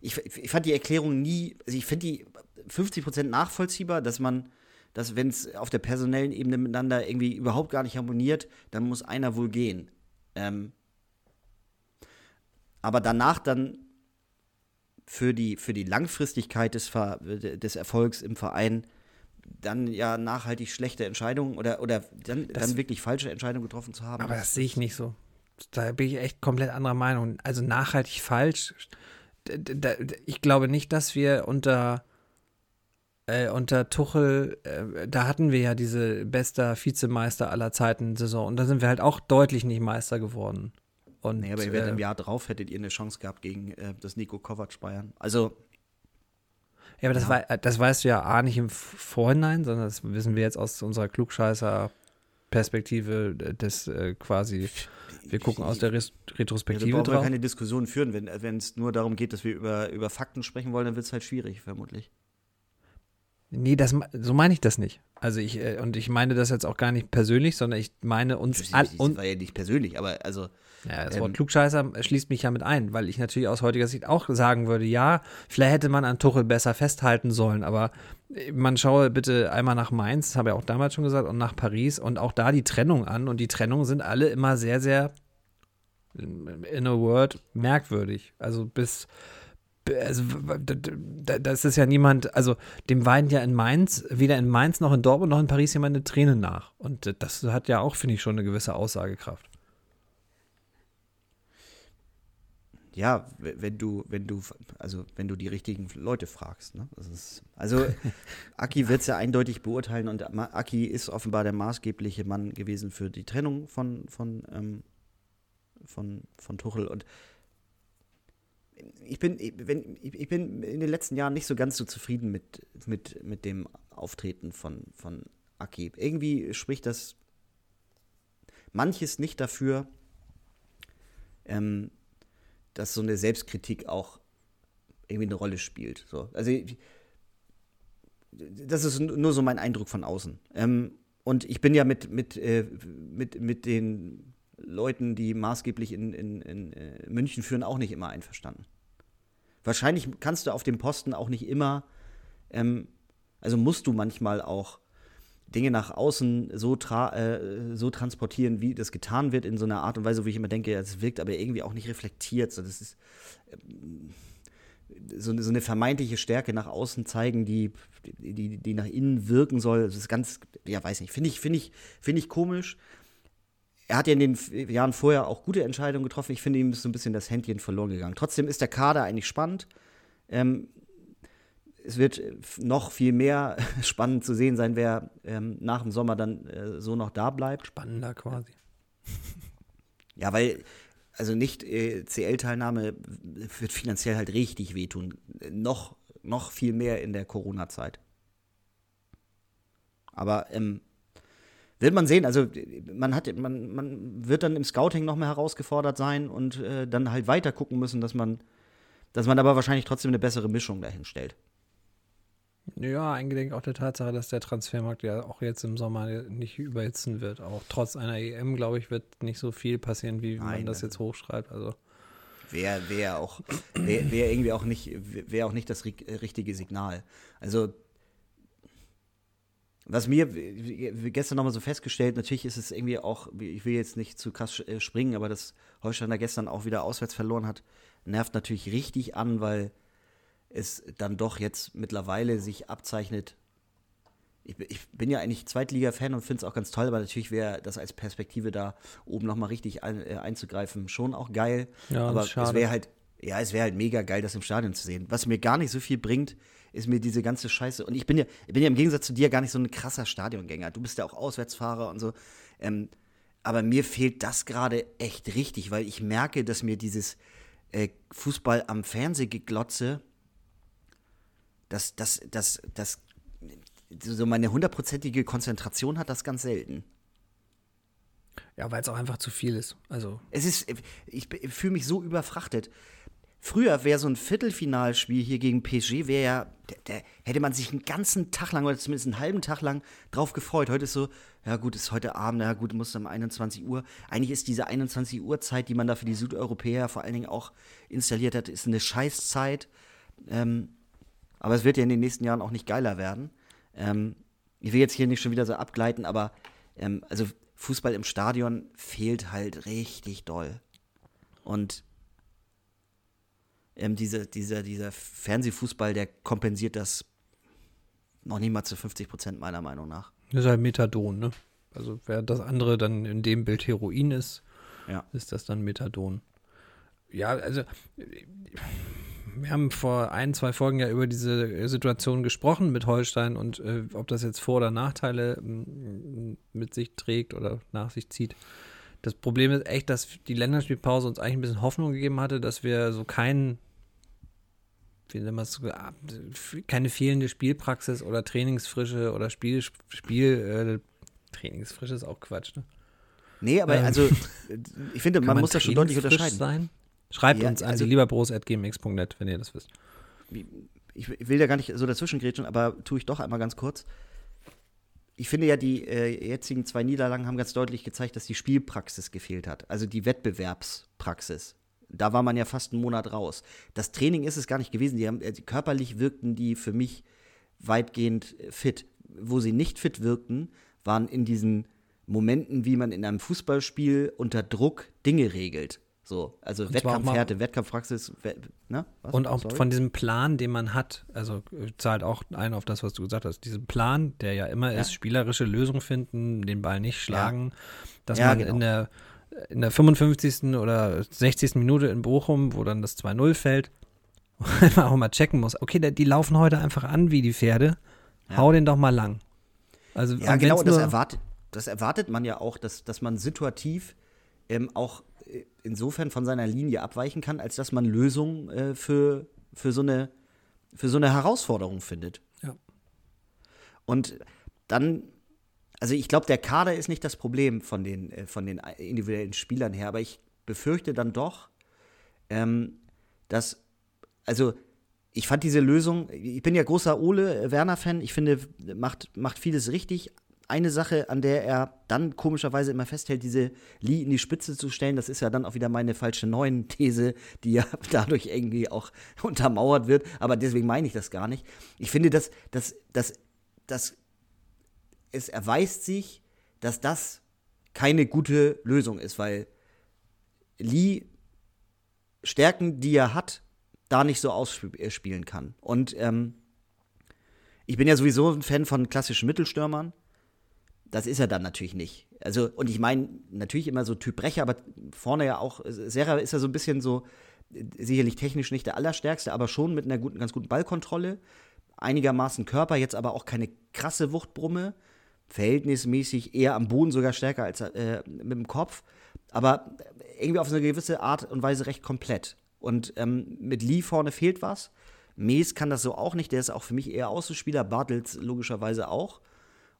ich, ich fand die Erklärung nie. Also, ich finde die 50% nachvollziehbar, dass man, dass wenn es auf der personellen Ebene miteinander irgendwie überhaupt gar nicht harmoniert, dann muss einer wohl gehen. Ähm, aber danach dann für die, für die Langfristigkeit des, Ver des Erfolgs im Verein dann ja nachhaltig schlechte Entscheidungen oder, oder dann, Das- dann wirklich falsche Entscheidungen getroffen zu haben. Aber das sehe ich nicht so. Da bin ich echt komplett anderer Meinung. Also nachhaltig falsch. Ich glaube nicht, dass wir unter, äh, unter Tuchel, äh, da hatten wir ja diese bester Vizemeister aller Zeiten Saison und da sind wir halt auch deutlich nicht Meister geworden. Und, Nee, aber ihr äh, im Jahr drauf hättet ihr eine Chance gehabt gegen äh, das Nico Kovac Bayern. Also, Ja, aber das, wei- äh, das weißt du ja A nicht im Vorhinein, sondern das wissen wir jetzt aus unserer Klugscheißer-Perspektive äh, des äh, quasi, wir gucken aus der Res ja, da Retrospektive brauchen wir drauf. keine Diskussion führen. Wenn wenn es nur darum geht, dass wir über, über Fakten sprechen wollen, dann wird es halt schwierig, vermutlich. Nee, das, so meine ich das nicht. Also ich, äh, und ich meine das jetzt auch gar nicht persönlich, sondern ich meine uns Das, war ja nicht persönlich, aber also, ja, das ähm, Wort Klugscheißer schließt mich ja mit ein, weil ich natürlich aus heutiger Sicht auch sagen würde, ja, vielleicht hätte man an Tuchel besser festhalten sollen, aber äh, man schaue bitte einmal nach Mainz, das habe ich auch damals schon gesagt, und nach Paris und auch da die Trennung an und die Trennungen sind alle immer sehr, sehr in a word merkwürdig. Also bis also das ist ja niemand, also dem weint ja in Mainz, weder in Mainz noch in Dortmund noch in Paris jemand eine Träne nach. Und äh, das hat ja auch, finde ich, schon eine gewisse Aussagekraft. Ja, wenn du, wenn du, also wenn du die richtigen Leute fragst, ne? Ist, also *laughs* Aki wird es ja eindeutig beurteilen und Aki ist offenbar der maßgebliche Mann gewesen für die Trennung von, von, ähm, von, von Tuchel und ich bin, wenn, ich bin in den letzten Jahren nicht so ganz so zufrieden mit, mit, mit dem Auftreten von, von Aki. Irgendwie spricht das manches nicht dafür, ähm, dass so eine Selbstkritik auch irgendwie eine Rolle spielt. So. Also das ist nur so mein Eindruck von außen. Ähm, und ich bin ja mit, mit, äh, mit, mit den Leuten, die maßgeblich in, in, in äh, München führen, auch nicht immer einverstanden. Wahrscheinlich kannst du auf dem Posten auch nicht immer, ähm, also musst du manchmal auch Dinge nach außen so, tra äh, so transportieren, wie das getan wird, in so einer Art und Weise, wo ich immer denke, es wirkt aber irgendwie auch nicht reflektiert. So, das ist ähm, so, so, eine vermeintliche Stärke nach außen zeigen, die, die, die nach innen wirken soll. Das ist ganz, ja, weiß nicht, finde ich, finde ich, finde ich komisch. Er hat ja in den Jahren vorher auch gute Entscheidungen getroffen. Ich finde, ihm ist so ein bisschen das Händchen verloren gegangen. Trotzdem ist der Kader eigentlich spannend. Ähm, es wird noch viel mehr *laughs* spannend zu sehen sein, wer ähm, nach dem Sommer dann äh, so noch da bleibt. Spannender quasi. *laughs* Ja, weil, also nicht äh, CL-Teilnahme wird finanziell halt richtig wehtun. Noch, noch viel mehr in der Corona-Zeit. Aber ähm, wird man sehen. Also man hat, man, man wird dann im Scouting noch mehr herausgefordert sein und äh, dann halt weiter gucken müssen, dass man, dass man aber wahrscheinlich trotzdem eine bessere Mischung dahin stellt. Ja, eingedenk auch der Tatsache, dass der Transfermarkt ja auch jetzt im Sommer nicht überhitzen wird. Auch trotz einer EM, glaube ich, wird nicht so viel passieren, wie Nein, man das jetzt hochschreibt. Also wäre wär auch wäre wär irgendwie auch nicht wäre auch nicht das richtige Signal. Also was mir gestern nochmal so festgestellt, natürlich ist es irgendwie auch, ich will jetzt nicht zu krass springen, aber dass Holsteiner gestern auch wieder auswärts verloren hat, nervt natürlich richtig an, weil es dann doch jetzt mittlerweile sich abzeichnet. Ich, ich bin ja eigentlich Zweitliga-Fan und finde es auch ganz toll, aber natürlich wäre das als Perspektive da oben nochmal richtig ein, äh, einzugreifen schon auch geil. Ja, aber es wäre halt, ja, es wäre halt mega geil, das im Stadion zu sehen. Was mir gar nicht so viel bringt, ist mir diese ganze Scheiße. Und ich bin ja, ich bin ja im Gegensatz zu dir gar nicht so ein krasser Stadiongänger. Du bist ja auch Auswärtsfahrer und so. Ähm, aber mir fehlt das gerade echt richtig, weil ich merke, dass mir dieses äh, Fußball am Fernsehgeglotze das, das, das, das, so meine hundertprozentige Konzentration hat das ganz selten. Ja, weil es auch einfach zu viel ist. Also. Es ist, ich, ich fühle mich so überfrachtet. Früher wäre so ein Viertelfinalspiel hier gegen PSG, wäre ja, der, der, hätte man sich einen ganzen Tag lang oder zumindest einen halben Tag lang drauf gefreut. Heute ist so, ja gut, ist heute Abend, ja gut, muss um 21 Uhr. Eigentlich ist diese 21 Uhr Zeit, die man da für die Südeuropäer vor allen Dingen auch installiert hat, ist eine Scheißzeit. Ähm, aber es wird ja in den nächsten Jahren auch nicht geiler werden. Ähm, ich will jetzt hier nicht schon wieder so abgleiten, aber ähm, also Fußball im Stadion fehlt halt richtig doll. Und ähm, diese, dieser, dieser Fernsehfußball, der kompensiert das noch nicht mal zu 50 Prozent meiner Meinung nach. Das ist halt Methadon, ne? Also während das andere dann in dem Bild Heroin ist, ja. ist das dann Methadon. Ja, also wir haben vor ein, zwei Folgen ja über diese Situation gesprochen mit Holstein und äh, ob das jetzt Vor- oder Nachteile mit sich trägt oder nach sich zieht. Das Problem ist echt, dass die Länderspielpause uns eigentlich ein bisschen Hoffnung gegeben hatte, dass wir so keinen, wie nennt man es, keine fehlende Spielpraxis oder Trainingsfrische oder Spiel, Spiel äh, Trainingsfrische ist auch Quatsch, ne? Nee, aber ähm, also *laughs* ich finde, man, man muss das schon deutlich unterscheiden. Sein? Schreibt ja, uns an also, lieberbros.gmx.net, wenn ihr das wisst. Ich, will da gar nicht so dazwischen grätschen, aber tue ich doch einmal ganz kurz. Ich finde ja, die äh, jetzigen zwei Niederlagen haben ganz deutlich gezeigt, dass die Spielpraxis gefehlt hat. Also die Wettbewerbspraxis. Da war man ja fast einen Monat raus. Das Training ist es gar nicht gewesen. Die haben, äh, körperlich wirkten die für mich weitgehend fit. Wo sie nicht fit wirkten, waren in diesen Momenten, wie man in einem Fußballspiel unter Druck Dinge regelt. So, also Wettkampfhärte, Wettkampfpraxis, ne? Was? Und auch Sorry? von diesem Plan, den man hat, also äh, zahlt auch ein auf das, was du gesagt hast. Diesen Plan, der ja immer ja. ist, spielerische Lösung finden, den Ball nicht schlagen, ja. dass ja, man genau. in der in der 55. oder 60. Minute in Bochum, wo dann das 2-0 fällt, *laughs* man auch mal checken muss, okay, die laufen heute einfach an wie die Pferde, hau den doch mal lang. Also, ja, genau, das erwartet, das erwartet man ja auch, dass, dass man situativ ähm, auch insofern von seiner Linie abweichen kann, als dass man Lösungen äh, für, für, so eine, für so eine Herausforderung findet. Ja. Und dann also ich glaube, der Kader ist nicht das Problem von den, äh, von den individuellen Spielern her, aber ich befürchte dann doch, ähm, dass, also ich fand diese Lösung, ich bin ja großer Ole Werner-Fan, ich finde, macht, macht vieles richtig. Eine Sache, an der er dann komischerweise immer festhält, diese Lee in die Spitze zu stellen, das ist ja dann auch wieder meine falsche neuen These, die ja *laughs* dadurch irgendwie auch untermauert wird. Aber deswegen meine ich das gar nicht. Ich finde, dass, dass, dass, dass es erweist sich, dass das keine gute Lösung ist, weil Lee Stärken, die er hat, da nicht so ausspielen kann. Und ähm, ich bin ja sowieso ein Fan von klassischen Mittelstürmern. Das ist er dann natürlich nicht. Also, und ich meine natürlich immer so Typ Brecher, aber vorne ja auch, Serra ist ja so ein bisschen so, sicherlich technisch nicht der Allerstärkste, aber schon mit einer guten, ganz guten Ballkontrolle. Einigermaßen Körper, jetzt aber auch keine krasse Wuchtbrumme. Verhältnismäßig eher am Boden sogar stärker als äh, mit dem Kopf. Aber irgendwie auf eine gewisse Art und Weise recht komplett. Und ähm, mit Lee vorne fehlt was. Mees kann das so auch nicht, der ist auch für mich eher Außenspieler, Bartels logischerweise auch.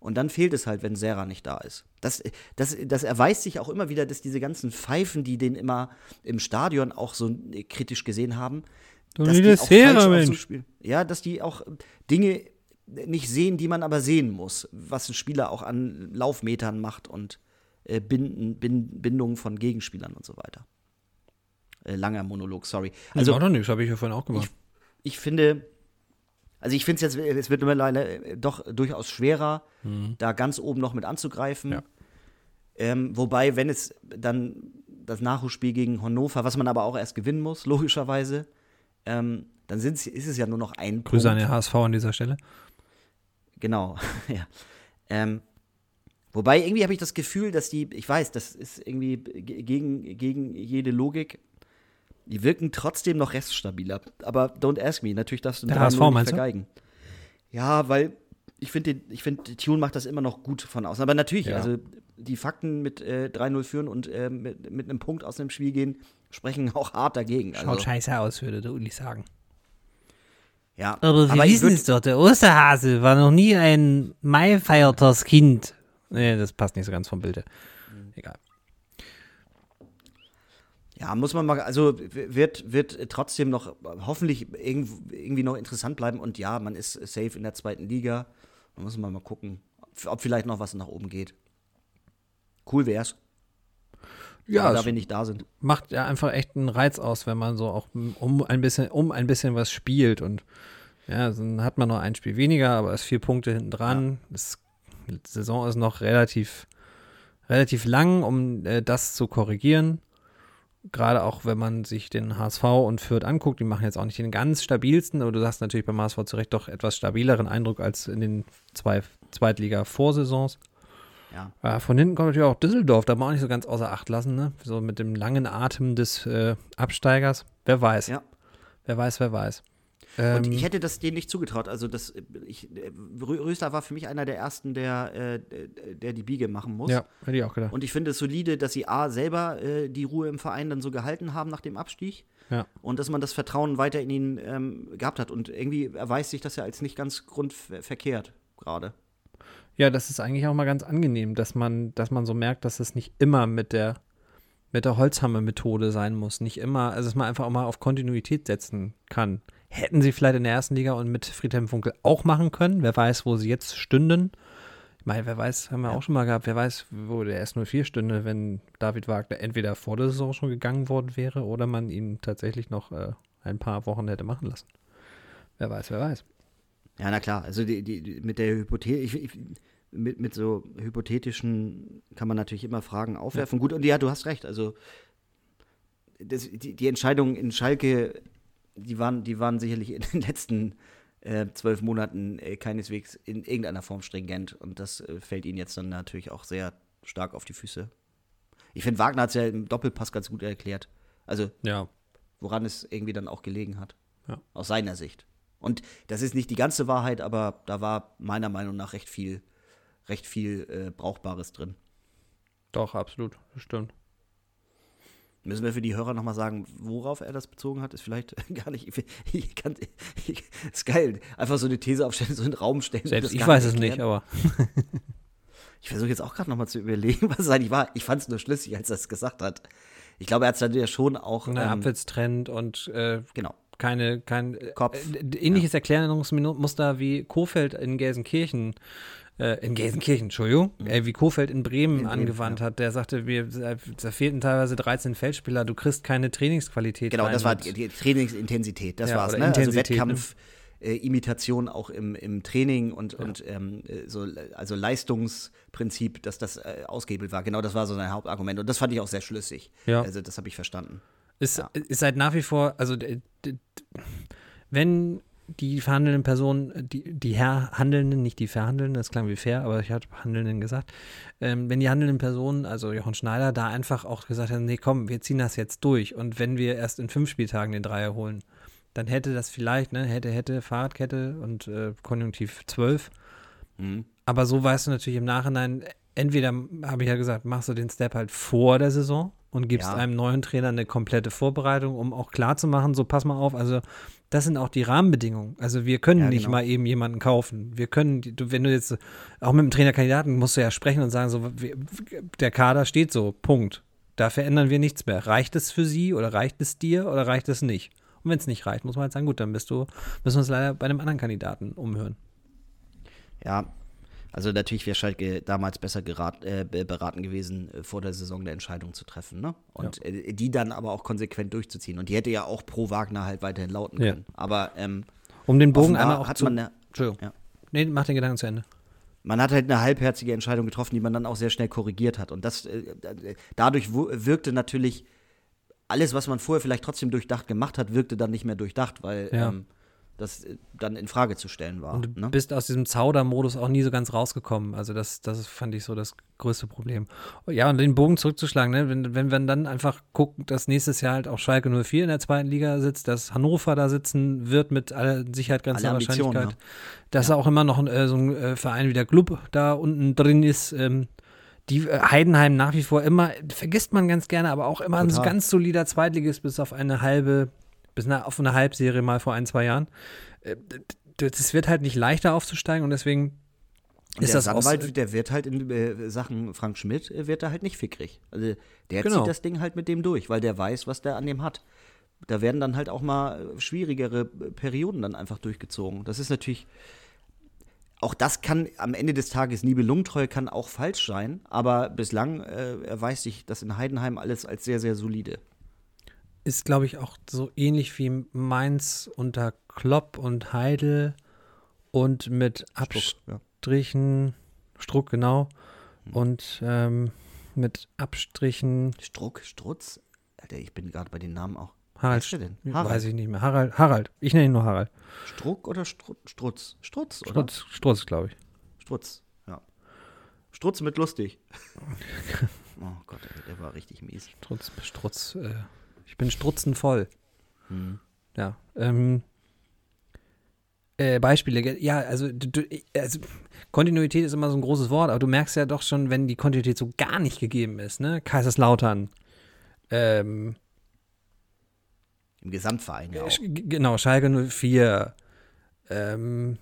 Und dann fehlt es halt, wenn Serra nicht da ist. Das, das, das erweist sich auch immer wieder, dass diese ganzen Pfeifen, die den immer im Stadion auch so kritisch gesehen haben, du dass die auch Serra, falsch Mensch. Ja, dass die auch Dinge nicht sehen, die man aber sehen muss, was ein Spieler auch an Laufmetern macht und äh, Binden, Bind, Bindungen von Gegenspielern und so weiter. Äh, langer Monolog, sorry. Also, das war doch nichts, habe ich ja vorhin auch gemacht. Ich, ich finde, also ich finde es jetzt, es wird mittlerweile äh, doch durchaus schwerer, mhm. da ganz oben noch mit anzugreifen. Ja. Ähm, wobei, wenn es dann das Nachholspiel gegen Hannover, was man aber auch erst gewinnen muss, logischerweise, ähm, dann ist es ja nur noch ein Grüße Punkt. an den HSV an dieser Stelle. Genau, *laughs* ja. Ähm, wobei, irgendwie habe ich das Gefühl, dass die, ich weiß, das ist irgendwie gegen, gegen jede Logik, die wirken trotzdem noch reststabiler. Aber don't ask me, natürlich darfst du Der HSV nicht vergeigen. Du? Ja, weil ich finde, ich finde, Tune macht das immer noch gut von außen. Aber natürlich, ja. also die Fakten mit äh, 3-0 führen und äh, mit, mit einem Punkt aus dem Spiel gehen, sprechen auch hart dagegen. Schaut also. scheiße aus, würde der Uli sagen. Ja, aber wir aber wissen es doch, der Osterhase war noch nie ein Maifeiertagskind. Nee, das passt nicht so ganz vom Bilde. Mhm. Egal. Ja, muss man mal, also wird, wird trotzdem noch hoffentlich irgendwie noch interessant bleiben und ja, man ist safe in der zweiten Liga. Da muss man mal gucken, ob vielleicht noch was nach oben geht. Cool wär's. Ja, da wir nicht da sind. Macht ja einfach echt einen Reiz aus, wenn man so auch um ein bisschen, um ein bisschen was spielt und ja, dann hat man noch ein Spiel weniger, aber es vier Punkte hinten dran. Ja. die Saison ist noch relativ, relativ lang, um äh, das zu korrigieren gerade auch wenn man sich den HSV und Fürth anguckt, die machen jetzt auch nicht den ganz stabilsten, aber du hast natürlich beim HSV zu Recht doch etwas stabileren Eindruck als in den zwei Zweitliga-Vorsaisons. Ja. Äh, von hinten kommt natürlich auch Düsseldorf, da man auch nicht so ganz außer Acht lassen, ne? So mit dem langen Atem des äh, Absteigers. Wer weiß. Ja. Wer weiß, wer weiß. Und ich ähm, hätte das denen nicht zugetraut. Also das, ich, Rösler war für mich einer der ersten, der, äh, der die Biege machen muss. Ja, hätte ich auch gedacht. Und ich finde es solide, dass sie A, selber äh, die Ruhe im Verein dann so gehalten haben nach dem Abstieg. Ja. Und dass man das Vertrauen weiter in ihn ähm, gehabt hat. Und irgendwie erweist sich das ja als nicht ganz grundverkehrt gerade. Ja, das ist eigentlich auch mal ganz angenehm, dass man, dass man so merkt, dass es nicht immer mit der mit der Holzhammer-Methode sein muss. Nicht immer, also dass man einfach auch mal auf Kontinuität setzen kann. Hätten sie vielleicht in der ersten Liga und mit Friedhelm Funkel auch machen können. Wer weiß, wo sie jetzt stünden. Ich meine, wer weiß, haben wir ja. auch schon mal gehabt, wer weiß, wo der S04 stünde, wenn David Wagner entweder vor der Saison schon gegangen worden wäre oder man ihn tatsächlich noch äh, ein paar Wochen hätte machen lassen. Wer weiß, wer weiß. Ja, na klar, also die, die, mit der Hypothese, mit, mit so hypothetischen kann man natürlich immer Fragen aufwerfen. Ja. Gut, und ja, du hast recht, also das, die, die Entscheidung in Schalke die waren, die waren sicherlich in den letzten äh, zwölf Monaten äh, keineswegs in irgendeiner Form stringent. Und das äh, fällt ihnen jetzt dann natürlich auch sehr stark auf die Füße. Ich finde, Wagner hat es ja im Doppelpass ganz gut erklärt. Also, ja. woran es irgendwie dann auch gelegen hat. Ja. Aus seiner Sicht. Und das ist nicht die ganze Wahrheit, aber da war meiner Meinung nach recht viel, recht viel äh, Brauchbares drin. Doch, absolut, das stimmt. Müssen wir für die Hörer nochmal sagen, worauf er das bezogen hat, ist vielleicht *laughs* gar nicht. Ich, kann, ich, ist geil. Einfach so eine These aufstellen, so einen Raum stellen. Selbst ich weiß es nicht, aber. *laughs* Ich versuche jetzt auch gerade nochmal zu überlegen, *laughs* was es eigentlich war. Ich fand es nur schlüssig, als er es gesagt hat. Ich glaube, er hat es dann ja schon auch. Ein ähm, Abwärtstrend und äh, genau. keine, kein Kopf. äh, ähnliches Erklärungsmuster wie Kofeld in Gelsenkirchen. Äh, in Gelsenkirchen, Entschuldigung, äh, wie Kofeld in Bremen Mhm. In Bremen, angewandt hat. Der sagte, wir, da fehlten teilweise 13 Feldspieler, du kriegst keine Trainingsqualität. Genau, das war die, Trainingsintensität, das Ja, war's, ne? Also Intensität, Wettkampf, äh, Imitation auch im, im Training und, und ähm, äh, so, also Leistungsprinzip, dass das äh, ausgehebelt war. Genau, das war so sein Hauptargument. Und das fand ich auch sehr schlüssig. Ja. Also das habe ich verstanden. Ist, Ja. ist halt nach wie vor, also wenn die verhandelnden Personen, die, die Herr Handelnden, nicht die Verhandelnden, das klang wie fair, aber ich hatte Handelnden gesagt, ähm, wenn die handelnden Personen, also Jochen Schneider, da einfach auch gesagt haben, nee, komm, wir ziehen das jetzt durch und wenn wir erst in fünf Spieltagen den Dreier holen, dann hätte das vielleicht, ne, hätte, hätte, Fahrradkette und äh, Konjunktiv 12, Mhm. aber so weißt du natürlich im Nachhinein, entweder, habe ich ja gesagt, machst du den Step halt vor der Saison und gibst Ja. einem neuen Trainer eine komplette Vorbereitung, um auch klar zu machen, so pass mal auf, also das sind auch die Rahmenbedingungen. Also wir können Ja, nicht genau. mal eben jemanden kaufen. Wir können, wenn du jetzt, auch mit dem Trainerkandidaten musst du ja sprechen und sagen, so, der Kader steht so, Punkt. Da verändern wir nichts mehr. Reicht es für sie oder reicht es dir oder reicht es nicht? Und wenn es nicht reicht, muss man halt sagen, gut, dann bist du, müssen wir uns leider bei einem anderen Kandidaten umhören. Ja, also natürlich wäre Schalke damals besser gerat, äh, be- beraten gewesen, äh, vor der Saison eine Entscheidung zu treffen, ne? Und äh, die dann aber auch konsequent durchzuziehen. Und die hätte ja auch pro Wagner halt weiterhin lauten Ja. können. Aber ähm, Um den Bogen einmal auch hat zu. man eine, Entschuldigung. Ja. Nee, mach den Gedanken zu Ende. man hat halt eine halbherzige Entscheidung getroffen, die man dann auch sehr schnell korrigiert hat. Und das äh, dadurch wirkte natürlich alles, was man vorher vielleicht trotzdem durchdacht gemacht hat, wirkte dann nicht mehr durchdacht, weil Ja. ähm, das äh, dann in Frage zu stellen war. Und du ne? bist aus diesem Zauder-Modus auch nie so ganz rausgekommen. Also das, das fand ich so das größte Problem. Ja, und den Bogen zurückzuschlagen, ne? wenn, wenn wir dann einfach gucken, dass nächstes Jahr halt auch Schalke 04 in der zweiten Liga sitzt, dass Hannover da sitzen wird mit aller Sicherheit grenzender Alle Ambitionen, Wahrscheinlichkeit, dass auch immer noch ein, äh, so ein äh, Verein wie der Club da unten drin ist, ähm, die äh, Heidenheim nach wie vor immer, vergisst man ganz gerne, aber auch immer ein ganz solider Zweitligist bis auf eine halbe, bis na, auf eine Halbserie mal vor ein, zwei Jahren. Äh, d- Das wird halt nicht leichter aufzusteigen und deswegen ist der das Sandwald, der wird halt in äh, Sachen Frank Schmidt, äh, wird er halt nicht fickrig. Also der Genau. zieht das Ding halt mit dem durch, weil der weiß, was der an dem hat. Da werden dann halt auch mal äh, schwierigere äh, Perioden dann einfach durchgezogen. Das ist natürlich, auch das kann am Ende des Tages, Nibelungentreue kann auch falsch sein, aber bislang äh, erweist sich das in Heidenheim alles als sehr, sehr solide. Ist, glaube ich, auch so ähnlich wie Mainz unter Klopp und Heidel und mit ja. Abstrichen, Struck, genau, und ähm, mit Abstrichen Struck, Strutz, Alter, ich bin gerade bei den Namen auch. Harald, denn? Harald. weiß ich nicht mehr, Harald, Harald, ich nenne ihn nur Harald, Struck oder Stru Strutz? Strutz, oder? Strutz, Strutz glaube ich. Strutz, ja. Strutz mit lustig. *laughs* oh Gott, der war richtig mies. Strutz, Strutz, äh, ich bin strutzenvoll. Hm. Ja. Ähm, äh, Beispiele, ja, also, du, also Kontinuität ist immer so ein großes Wort, aber du merkst ja doch schon, wenn die Kontinuität so gar nicht gegeben ist, ne? Kaiserslautern, ähm, Im Gesamtverein ja auch. Genau, Schalke 04, ähm,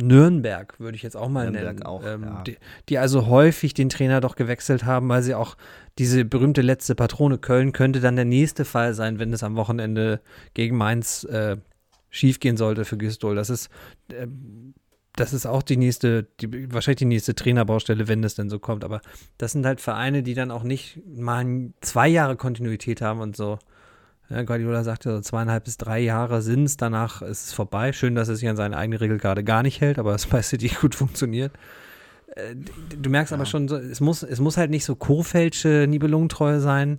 Nürnberg würde ich jetzt auch mal Nürnberg nennen. auch, ähm, ja. die, die also häufig den Trainer doch gewechselt haben, weil sie auch diese berühmte letzte Patrone Köln könnte dann der nächste Fall sein, wenn es am Wochenende gegen Mainz äh, schiefgehen sollte für Gistol. Das ist, ähm, das ist auch die nächste, die, wahrscheinlich die nächste Trainerbaustelle, wenn es denn so kommt. Aber das sind halt Vereine, die dann auch nicht mal zwei Jahre Kontinuität haben und so. Ja, Guardiola sagte, so zweieinhalb bis drei Jahre sind es, danach ist es vorbei. Schön, dass er sich an seine eigene Regel gerade gar nicht hält, aber es bei City gut funktioniert. Äh, Du merkst aber schon, es, muss, es muss halt nicht so Kofelsche Nibelungentreue sein.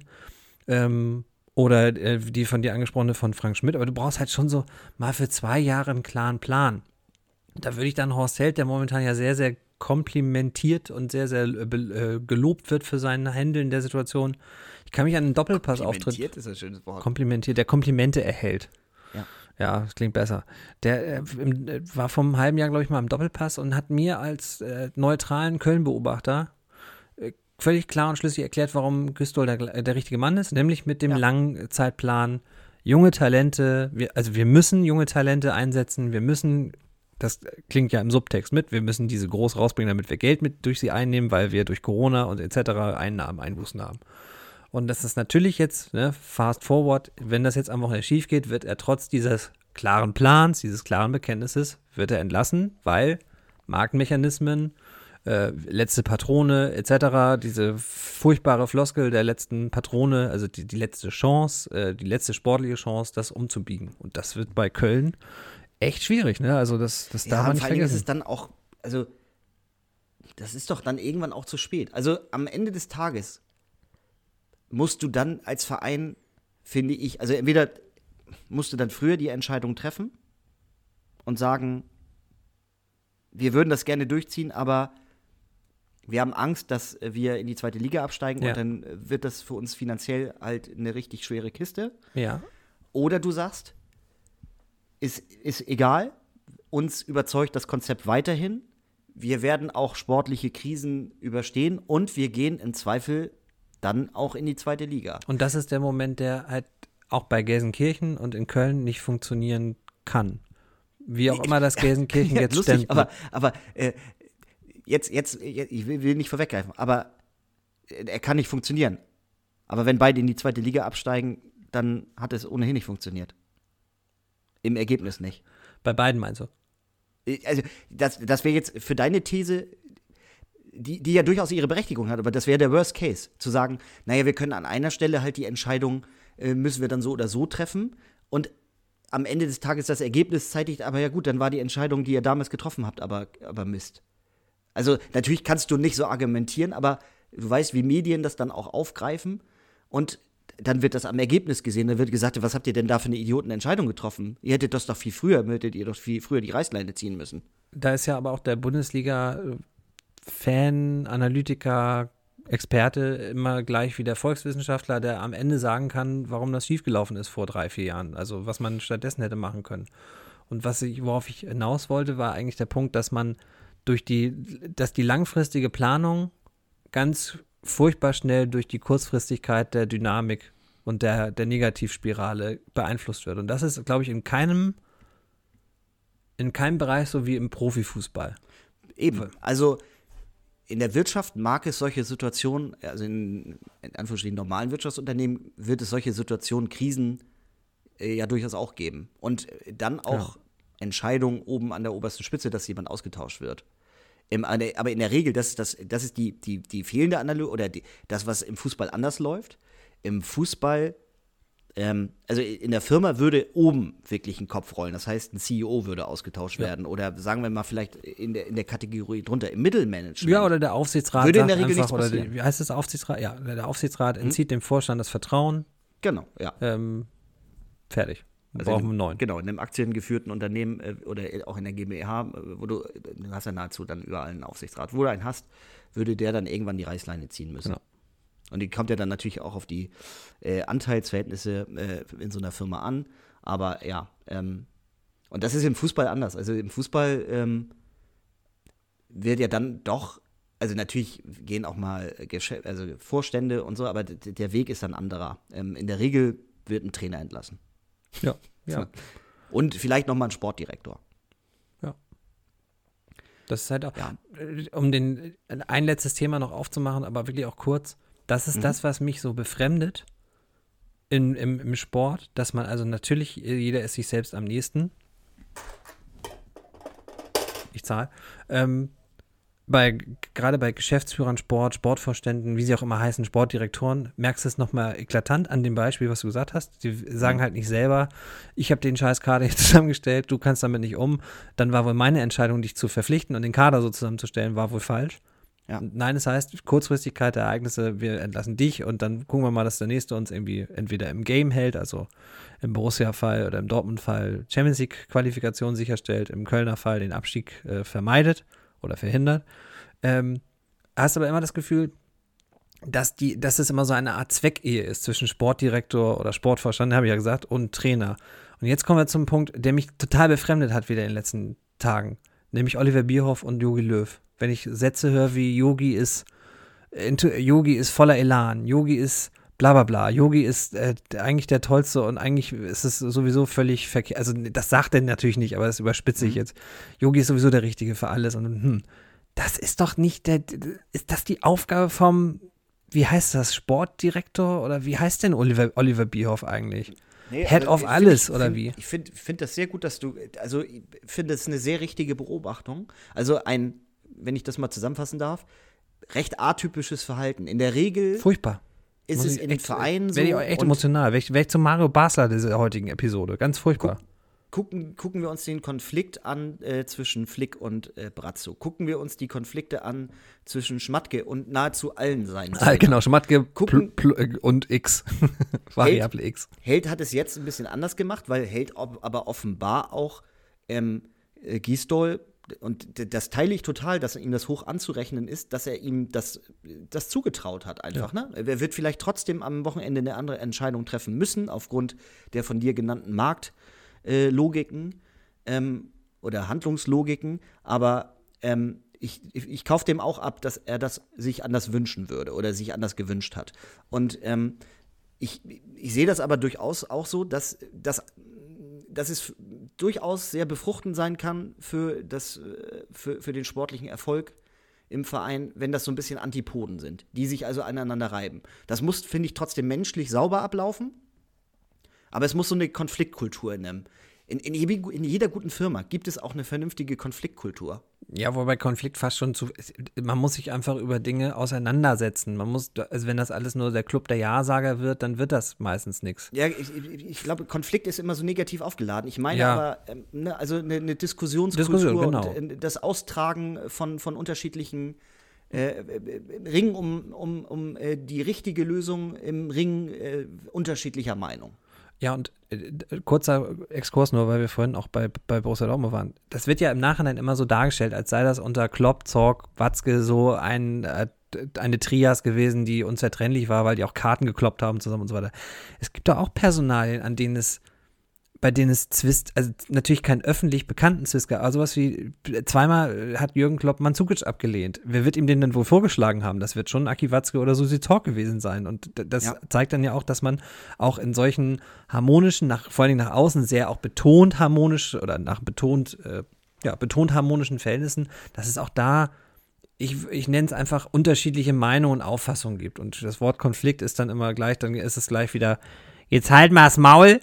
Ähm, oder äh, die von dir angesprochene von Frank Schmidt, aber du brauchst halt schon so mal für zwei Jahre einen klaren Plan. Da würde ich dann Horst Held, der momentan ja sehr, sehr komplimentiert und sehr, sehr äh, gelobt wird für sein Handeln der Situation. Ich kann mich an einen Doppelpass-Auftritt Komplimentiert ist ein schönes Wort. komplimentiert, der Komplimente erhält. Ja. Ja, das klingt besser. Der äh, im, äh, war vor einem halben Jahr, glaube ich, mal im Doppelpass und hat mir als äh, neutralen Köln-Beobachter äh, völlig klar und schlüssig erklärt, warum Güstol der, äh, der richtige Mann ist, nämlich mit dem Ja. langen Zeitplan. Junge Talente, wir, also wir müssen junge Talente einsetzen, wir müssen das klingt ja im Subtext mit, wir müssen diese groß rausbringen, damit wir Geld mit durch sie einnehmen, weil wir durch Corona und etc. Einnahmen, Einbußen haben. Und das ist natürlich jetzt, ne, fast forward, wenn das jetzt am Wochenende schief geht, wird er trotz dieses klaren Plans, dieses klaren Bekenntnisses, wird er entlassen, weil Marktmechanismen, äh, letzte Patrone etc., diese furchtbare Floskel der letzten Patrone, also die, die letzte Chance, äh, die letzte sportliche Chance, das umzubiegen. Und das wird bei Köln echt schwierig, ne? Also das, das darf ja, man nicht allem ist vergessen. es dann auch, also das ist doch dann irgendwann auch zu spät. Also am Ende des Tages musst du dann als Verein, finde ich, also entweder musst du dann früher die Entscheidung treffen und sagen, wir würden das gerne durchziehen, aber wir haben Angst, dass wir in die zweite Liga absteigen Ja. und dann wird das für uns finanziell halt eine richtig schwere Kiste. Ja. Oder du sagst, ist, ist egal, uns überzeugt das Konzept weiterhin. Wir werden auch sportliche Krisen überstehen und wir gehen im Zweifel dann auch in die zweite Liga. Und das ist der Moment, der halt auch bei Gelsenkirchen und in Köln nicht funktionieren kann. Wie auch immer das *laughs* Gelsenkirchen Ja, jetzt lustig, stemmt. aber, aber äh, jetzt, jetzt, ich will, will nicht vorweggreifen, aber äh, er kann nicht funktionieren. Aber wenn beide in die zweite Liga absteigen, dann hat es ohnehin nicht funktioniert. Im Ergebnis nicht. bei beiden meinst du? also das, das wäre jetzt für deine These, die, die ja durchaus ihre Berechtigung hat, aber das wäre der Worst Case, zu sagen, naja, wir können an einer Stelle halt die Entscheidung, äh, müssen wir dann so oder so treffen und am Ende des Tages das Ergebnis zeitigt, aber ja gut, dann war die Entscheidung, die ihr damals getroffen habt, aber, aber Mist. Also natürlich kannst du nicht so argumentieren, aber du weißt, wie Medien das dann auch aufgreifen und dann wird das am Ergebnis gesehen, dann wird gesagt, was habt ihr denn da für eine Idiotenentscheidung getroffen? Ihr hättet das doch viel früher, hättet ihr doch viel früher die Reißleine ziehen müssen. Da ist ja aber auch der Bundesliga-Fan, Analytiker, Experte immer gleich wie der Volkswissenschaftler, der am Ende sagen kann, warum das schiefgelaufen ist vor drei, vier Jahren. Also was man stattdessen hätte machen können. Und was ich, worauf ich hinaus wollte, war eigentlich der Punkt, dass man durch die, dass die langfristige Planung ganz furchtbar schnell durch die Kurzfristigkeit der Dynamik und der, der Negativspirale beeinflusst wird. Und das ist, glaube ich, in keinem, in keinem Bereich so wie im Profifußball. Eben. Also in der Wirtschaft mag es solche Situationen, also in, in Anführungsstrichen normalen Wirtschaftsunternehmen wird es solche Situationen, Krisen äh, ja durchaus auch geben. Und äh, dann auch Entscheidungen oben an der obersten Spitze, dass jemand ausgetauscht wird. Im, aber in der Regel, das, das, das ist die, die, die fehlende Analyse oder die, das, was im Fußball anders läuft. Im Fußball, ähm, also in der Firma würde oben wirklich ein Kopf rollen. Das heißt, ein CEO würde ausgetauscht werden. Oder sagen wir mal vielleicht in der, in der Kategorie drunter, im Mittelmanagement. Ja, oder der Aufsichtsrat Würde in der Regel einfach, nichts oder die, passieren. wie heißt das Aufsichtsrat? Ja, der Aufsichtsrat entzieht dem Vorstand das Vertrauen. Genau, ja. Ähm, fertig. Also brauchen wir neuen. Genau, in einem aktiengeführten Unternehmen äh, oder auch in der GmbH, äh, wo du, äh, du hast ja nahezu dann überall einen Aufsichtsrat. Wo du einen hast, würde der dann irgendwann die Reißleine ziehen müssen. Genau. Und die kommt ja dann natürlich auch auf die äh, Anteilsverhältnisse äh, in so einer Firma an. Aber ja, ähm, und das ist im Fußball anders. Also im Fußball ähm, wird ja dann doch, also natürlich gehen auch mal Geschä also Vorstände und so, aber der Weg ist dann anderer. Ähm, in der Regel wird ein Trainer entlassen. Ja, ja. Und vielleicht nochmal ein Sportdirektor. Das ist halt auch, Ja. äh, um den, ein letztes Thema noch aufzumachen, aber wirklich auch kurz. Das Mhm. ist das, was mich so befremdet in, im, im Sport, dass man also natürlich, äh, jeder ist sich selbst am nächsten. Ich zahle. Ähm, bei, gerade bei Geschäftsführern Sport, Sportvorständen, wie sie auch immer heißen, Sportdirektoren, merkst du es nochmal eklatant an dem Beispiel, was du gesagt hast. Die sagen halt nicht selber, ich habe den scheiß Kader hier *laughs* zusammengestellt, du kannst damit nicht um. Dann war wohl meine Entscheidung, dich zu verpflichten und den Kader so zusammenzustellen, war wohl falsch. Ja. Nein, es heißt Kurzfristigkeit der Ereignisse, wir entlassen dich und dann gucken wir mal, dass der Nächste uns irgendwie entweder im Game hält, also im Borussia-Fall oder im Dortmund-Fall Champions League-Qualifikation sicherstellt, im Kölner-Fall den Abstieg äh, vermeidet oder verhindert. Ähm, hast aber immer das Gefühl, dass, die, dass es immer so eine Art Zweckehe ist zwischen Sportdirektor oder Sportvorstand, habe ich ja gesagt, und Trainer. Und jetzt kommen wir zum Punkt, der mich total befremdet hat wieder in den letzten Tagen, nämlich Oliver Bierhoff und Jogi Löw. Wenn ich Sätze höre wie Yogi ist, Yogi ist voller Elan, Yogi ist bla bla bla. Yogi ist äh, eigentlich der Tollste und eigentlich ist es sowieso völlig verkehrt. Also das sagt er natürlich nicht, aber das überspitze ich Mhm. jetzt. Yogi ist sowieso der Richtige für alles. Und hm, das ist doch nicht der, ist das die Aufgabe vom, wie heißt das, Sportdirektor oder wie heißt denn Oliver, Oliver Bierhoff eigentlich? Nee, Head also of find alles, ich, oder find, wie? Ich finde find das sehr gut, dass du, also ich finde es eine sehr richtige Beobachtung. Also ein, wenn ich das mal zusammenfassen darf, recht atypisches Verhalten. In der Regel Furchtbar. ist es in echt- Vereinen so. Werde ich auch echt emotional. Wäre ich, wär ich zum Mario Basler dieser heutigen Episode. Ganz furchtbar. gucken, gucken wir uns den Konflikt an äh, zwischen Flick und äh, Brazzo. Gucken wir uns die Konflikte an zwischen Schmatke und nahezu allen seinen Ah, genau, Schmatke pl, Gucken- pl, äh, und X. *laughs* Variable X. Held hat es jetzt ein bisschen anders gemacht, weil Held ob, aber offenbar auch ähm, äh, Gisdol, und das teile ich total, dass ihm das hoch anzurechnen ist, dass er ihm das, das zugetraut hat einfach. Ne? Er wird vielleicht trotzdem am Wochenende eine andere Entscheidung treffen müssen, aufgrund der von dir genannten Marktlogiken ähm, oder Handlungslogiken, aber ähm, ich, ich, ich kaufe dem auch ab, dass er das sich anders wünschen würde oder sich anders gewünscht hat. Und ähm, ich, ich sehe das aber durchaus auch so, dass, dass, dass es durchaus sehr befruchtend sein kann für, das, äh, für, für den sportlichen Erfolg im Verein, wenn das so ein bisschen Antipoden sind, die sich also aneinander reiben. Das muss, finde ich, trotzdem menschlich sauber ablaufen, aber es muss so eine Konfliktkultur in einem. In, in, in jeder guten Firma gibt es auch eine vernünftige Konfliktkultur. Ja, wobei Konflikt fast schon zu. Man muss sich einfach über Dinge auseinandersetzen. Man muss, also wenn das alles nur der Club der Ja-Sager wird, dann wird das meistens nichts. Ja, ich, ich, ich glaube, Konflikt ist immer so negativ aufgeladen. Ich meine Ja. aber, ähm, ne, also eine, eine Diskussionskultur Diskussion, genau. und äh, das Austragen von, von unterschiedlichen äh, äh, Ringen um, um, um äh, die richtige Lösung im Ring äh, unterschiedlicher Meinung. Ja, und äh, kurzer Exkurs nur, weil wir vorhin auch bei, bei Borussia Dortmund waren. Das wird ja im Nachhinein immer so dargestellt, als sei das unter Klopp, Zorg, Watzke so ein, äh, eine Trias gewesen, die unzertrennlich war, weil die auch Karten gekloppt haben zusammen und so weiter. Es gibt doch auch Personalien, an denen es bei denen es Zwist, also natürlich keinen öffentlich bekannten Zwist gab, aber sowas wie, zweimal hat Jürgen Klopp Mandzukic abgelehnt. Wer wird ihm den denn wohl vorgeschlagen haben? Das wird schon Aki Watzke oder Susi Talk gewesen sein. Und das Ja. zeigt dann ja auch, dass man auch in solchen harmonischen, nach, vor allen Dingen nach außen sehr auch betont harmonisch oder nach betont, äh, ja, betont harmonischen Verhältnissen, dass es auch da ich, ich nenne es einfach unterschiedliche Meinungen und Auffassungen gibt. Und das Wort Konflikt ist dann immer gleich, dann ist es gleich wieder, jetzt halt mal das Maul.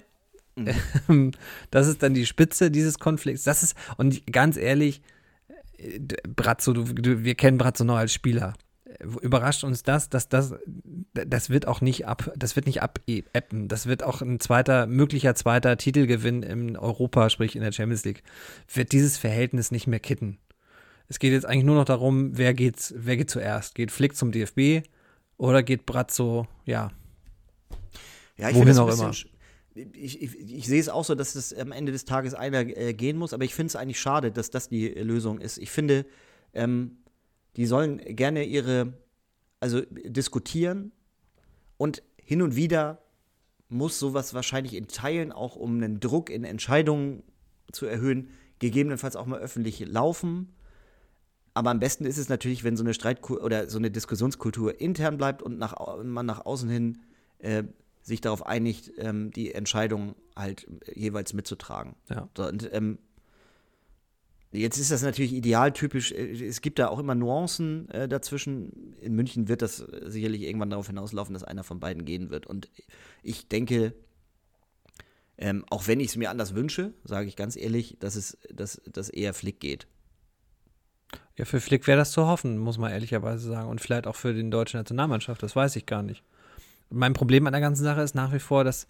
*laughs* Das ist dann die Spitze dieses Konflikts. Das ist, und ganz ehrlich, äh, Brazzo, du, du, wir kennen Brazzo noch als Spieler. Äh, Überrascht uns das, dass das, das wird auch nicht ab, das wird nicht abeppen. Das wird auch ein zweiter, möglicher zweiter Titelgewinn in Europa, sprich in der Champions League, wird dieses Verhältnis nicht mehr kitten. Es geht jetzt eigentlich nur noch darum, wer geht, wer geht zuerst? Geht Flick zum DFB oder geht Brazzo, ja, Ja, ich Wohin finde das ein auch bisschen Ich, ich, ich sehe es auch so, dass es am Ende des Tages einer äh, gehen muss, aber ich finde es eigentlich schade, dass das die äh, Lösung ist. Ich finde, ähm, die sollen gerne ihre, also diskutieren und hin und wieder muss sowas wahrscheinlich in Teilen auch, um einen Druck in Entscheidungen zu erhöhen, gegebenenfalls auch mal öffentlich laufen. Aber am besten ist es natürlich, wenn so eine Streitkultur oder so eine Diskussionskultur intern bleibt und nach, man nach außen hin äh, sich darauf einigt, ähm, die Entscheidung halt jeweils mitzutragen. Ja. Und, ähm, jetzt ist das natürlich idealtypisch. äh, Es gibt da auch immer Nuancen äh, dazwischen. In München wird das äh, sicherlich irgendwann darauf hinauslaufen, dass einer von beiden gehen wird. Und ich denke, ähm, auch wenn ich es mir anders wünsche, sage ich ganz ehrlich, dass es dass, dass eher Flick geht. Ja, für Flick wäre das zu hoffen, muss man ehrlicherweise sagen. Und vielleicht auch für die deutsche Nationalmannschaft, das weiß ich gar nicht. Mein Problem an der ganzen Sache ist nach wie vor, dass,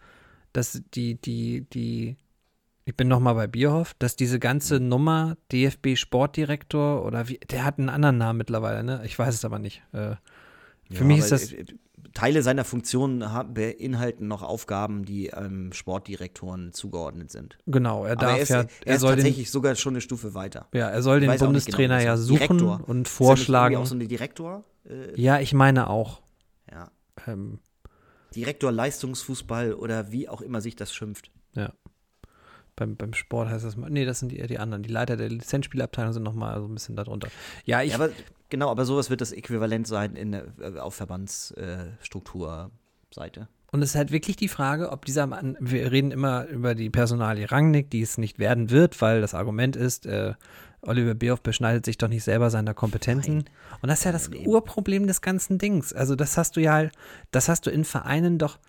dass die, die, die, ich bin nochmal bei Bierhoff, dass diese ganze Nummer DFB-Sportdirektor oder wie, der hat einen anderen Namen mittlerweile, ne? Ich weiß es aber nicht. Äh, für mich ist das, äh, Teile seiner Funktionen beinhalten noch Aufgaben, die ähm, Sportdirektoren zugeordnet sind. genau, er darf er ist, ja, er er ist soll den, tatsächlich sogar schon eine Stufe weiter. ja, er soll den genau, Bundestrainer wie ja suchen Direktor. und Ist er vorschlagen. nicht auch so eine Direktor? Äh, ja, ich meine auch. ja. Ähm, Direktor Leistungsfußball oder wie auch immer sich das schimpft. Ja. Beim, beim Sport heißt das mal. Nee, das sind eher die anderen. Die Leiter der Lizenzspielabteilung sind nochmal so ein bisschen darunter. Ja, ich. Ja, aber genau, aber sowas wird das Äquivalent sein in, der- äh, auf Verbandsstruktur. Seite. Und es ist halt wirklich die Frage, ob dieser Mann, wir reden immer über die Personalie Rangnick, die es nicht werden wird, weil das Argument ist, äh, Oliver Bierhoff beschneidet sich doch nicht selber seiner Kompetenzen. Nein. Und das ist ja das. Urproblem des ganzen Dings. Also das hast du ja, halt- das hast du in Vereinen doch,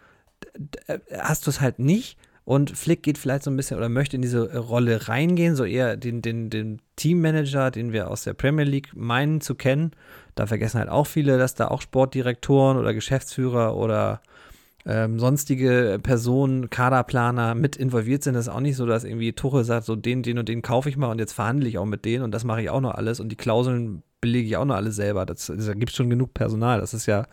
hast du es halt nicht. Und Flick geht vielleicht so ein bisschen oder möchte in diese Rolle reingehen, so eher den, den, den Teammanager, den wir aus der Premier League meinen zu kennen. Da vergessen halt auch viele, dass da auch Sportdirektoren oder Geschäftsführer oder ähm, sonstige Personen, Kaderplaner mit involviert sind. Das ist auch nicht so, dass irgendwie Tuchel sagt, so den, den und den kaufe ich mal und jetzt verhandle ich auch mit denen und das mache ich auch noch alles und die Klauseln belege ich auch noch alles selber. Das, da gibt es schon genug Personal. Das ist ja,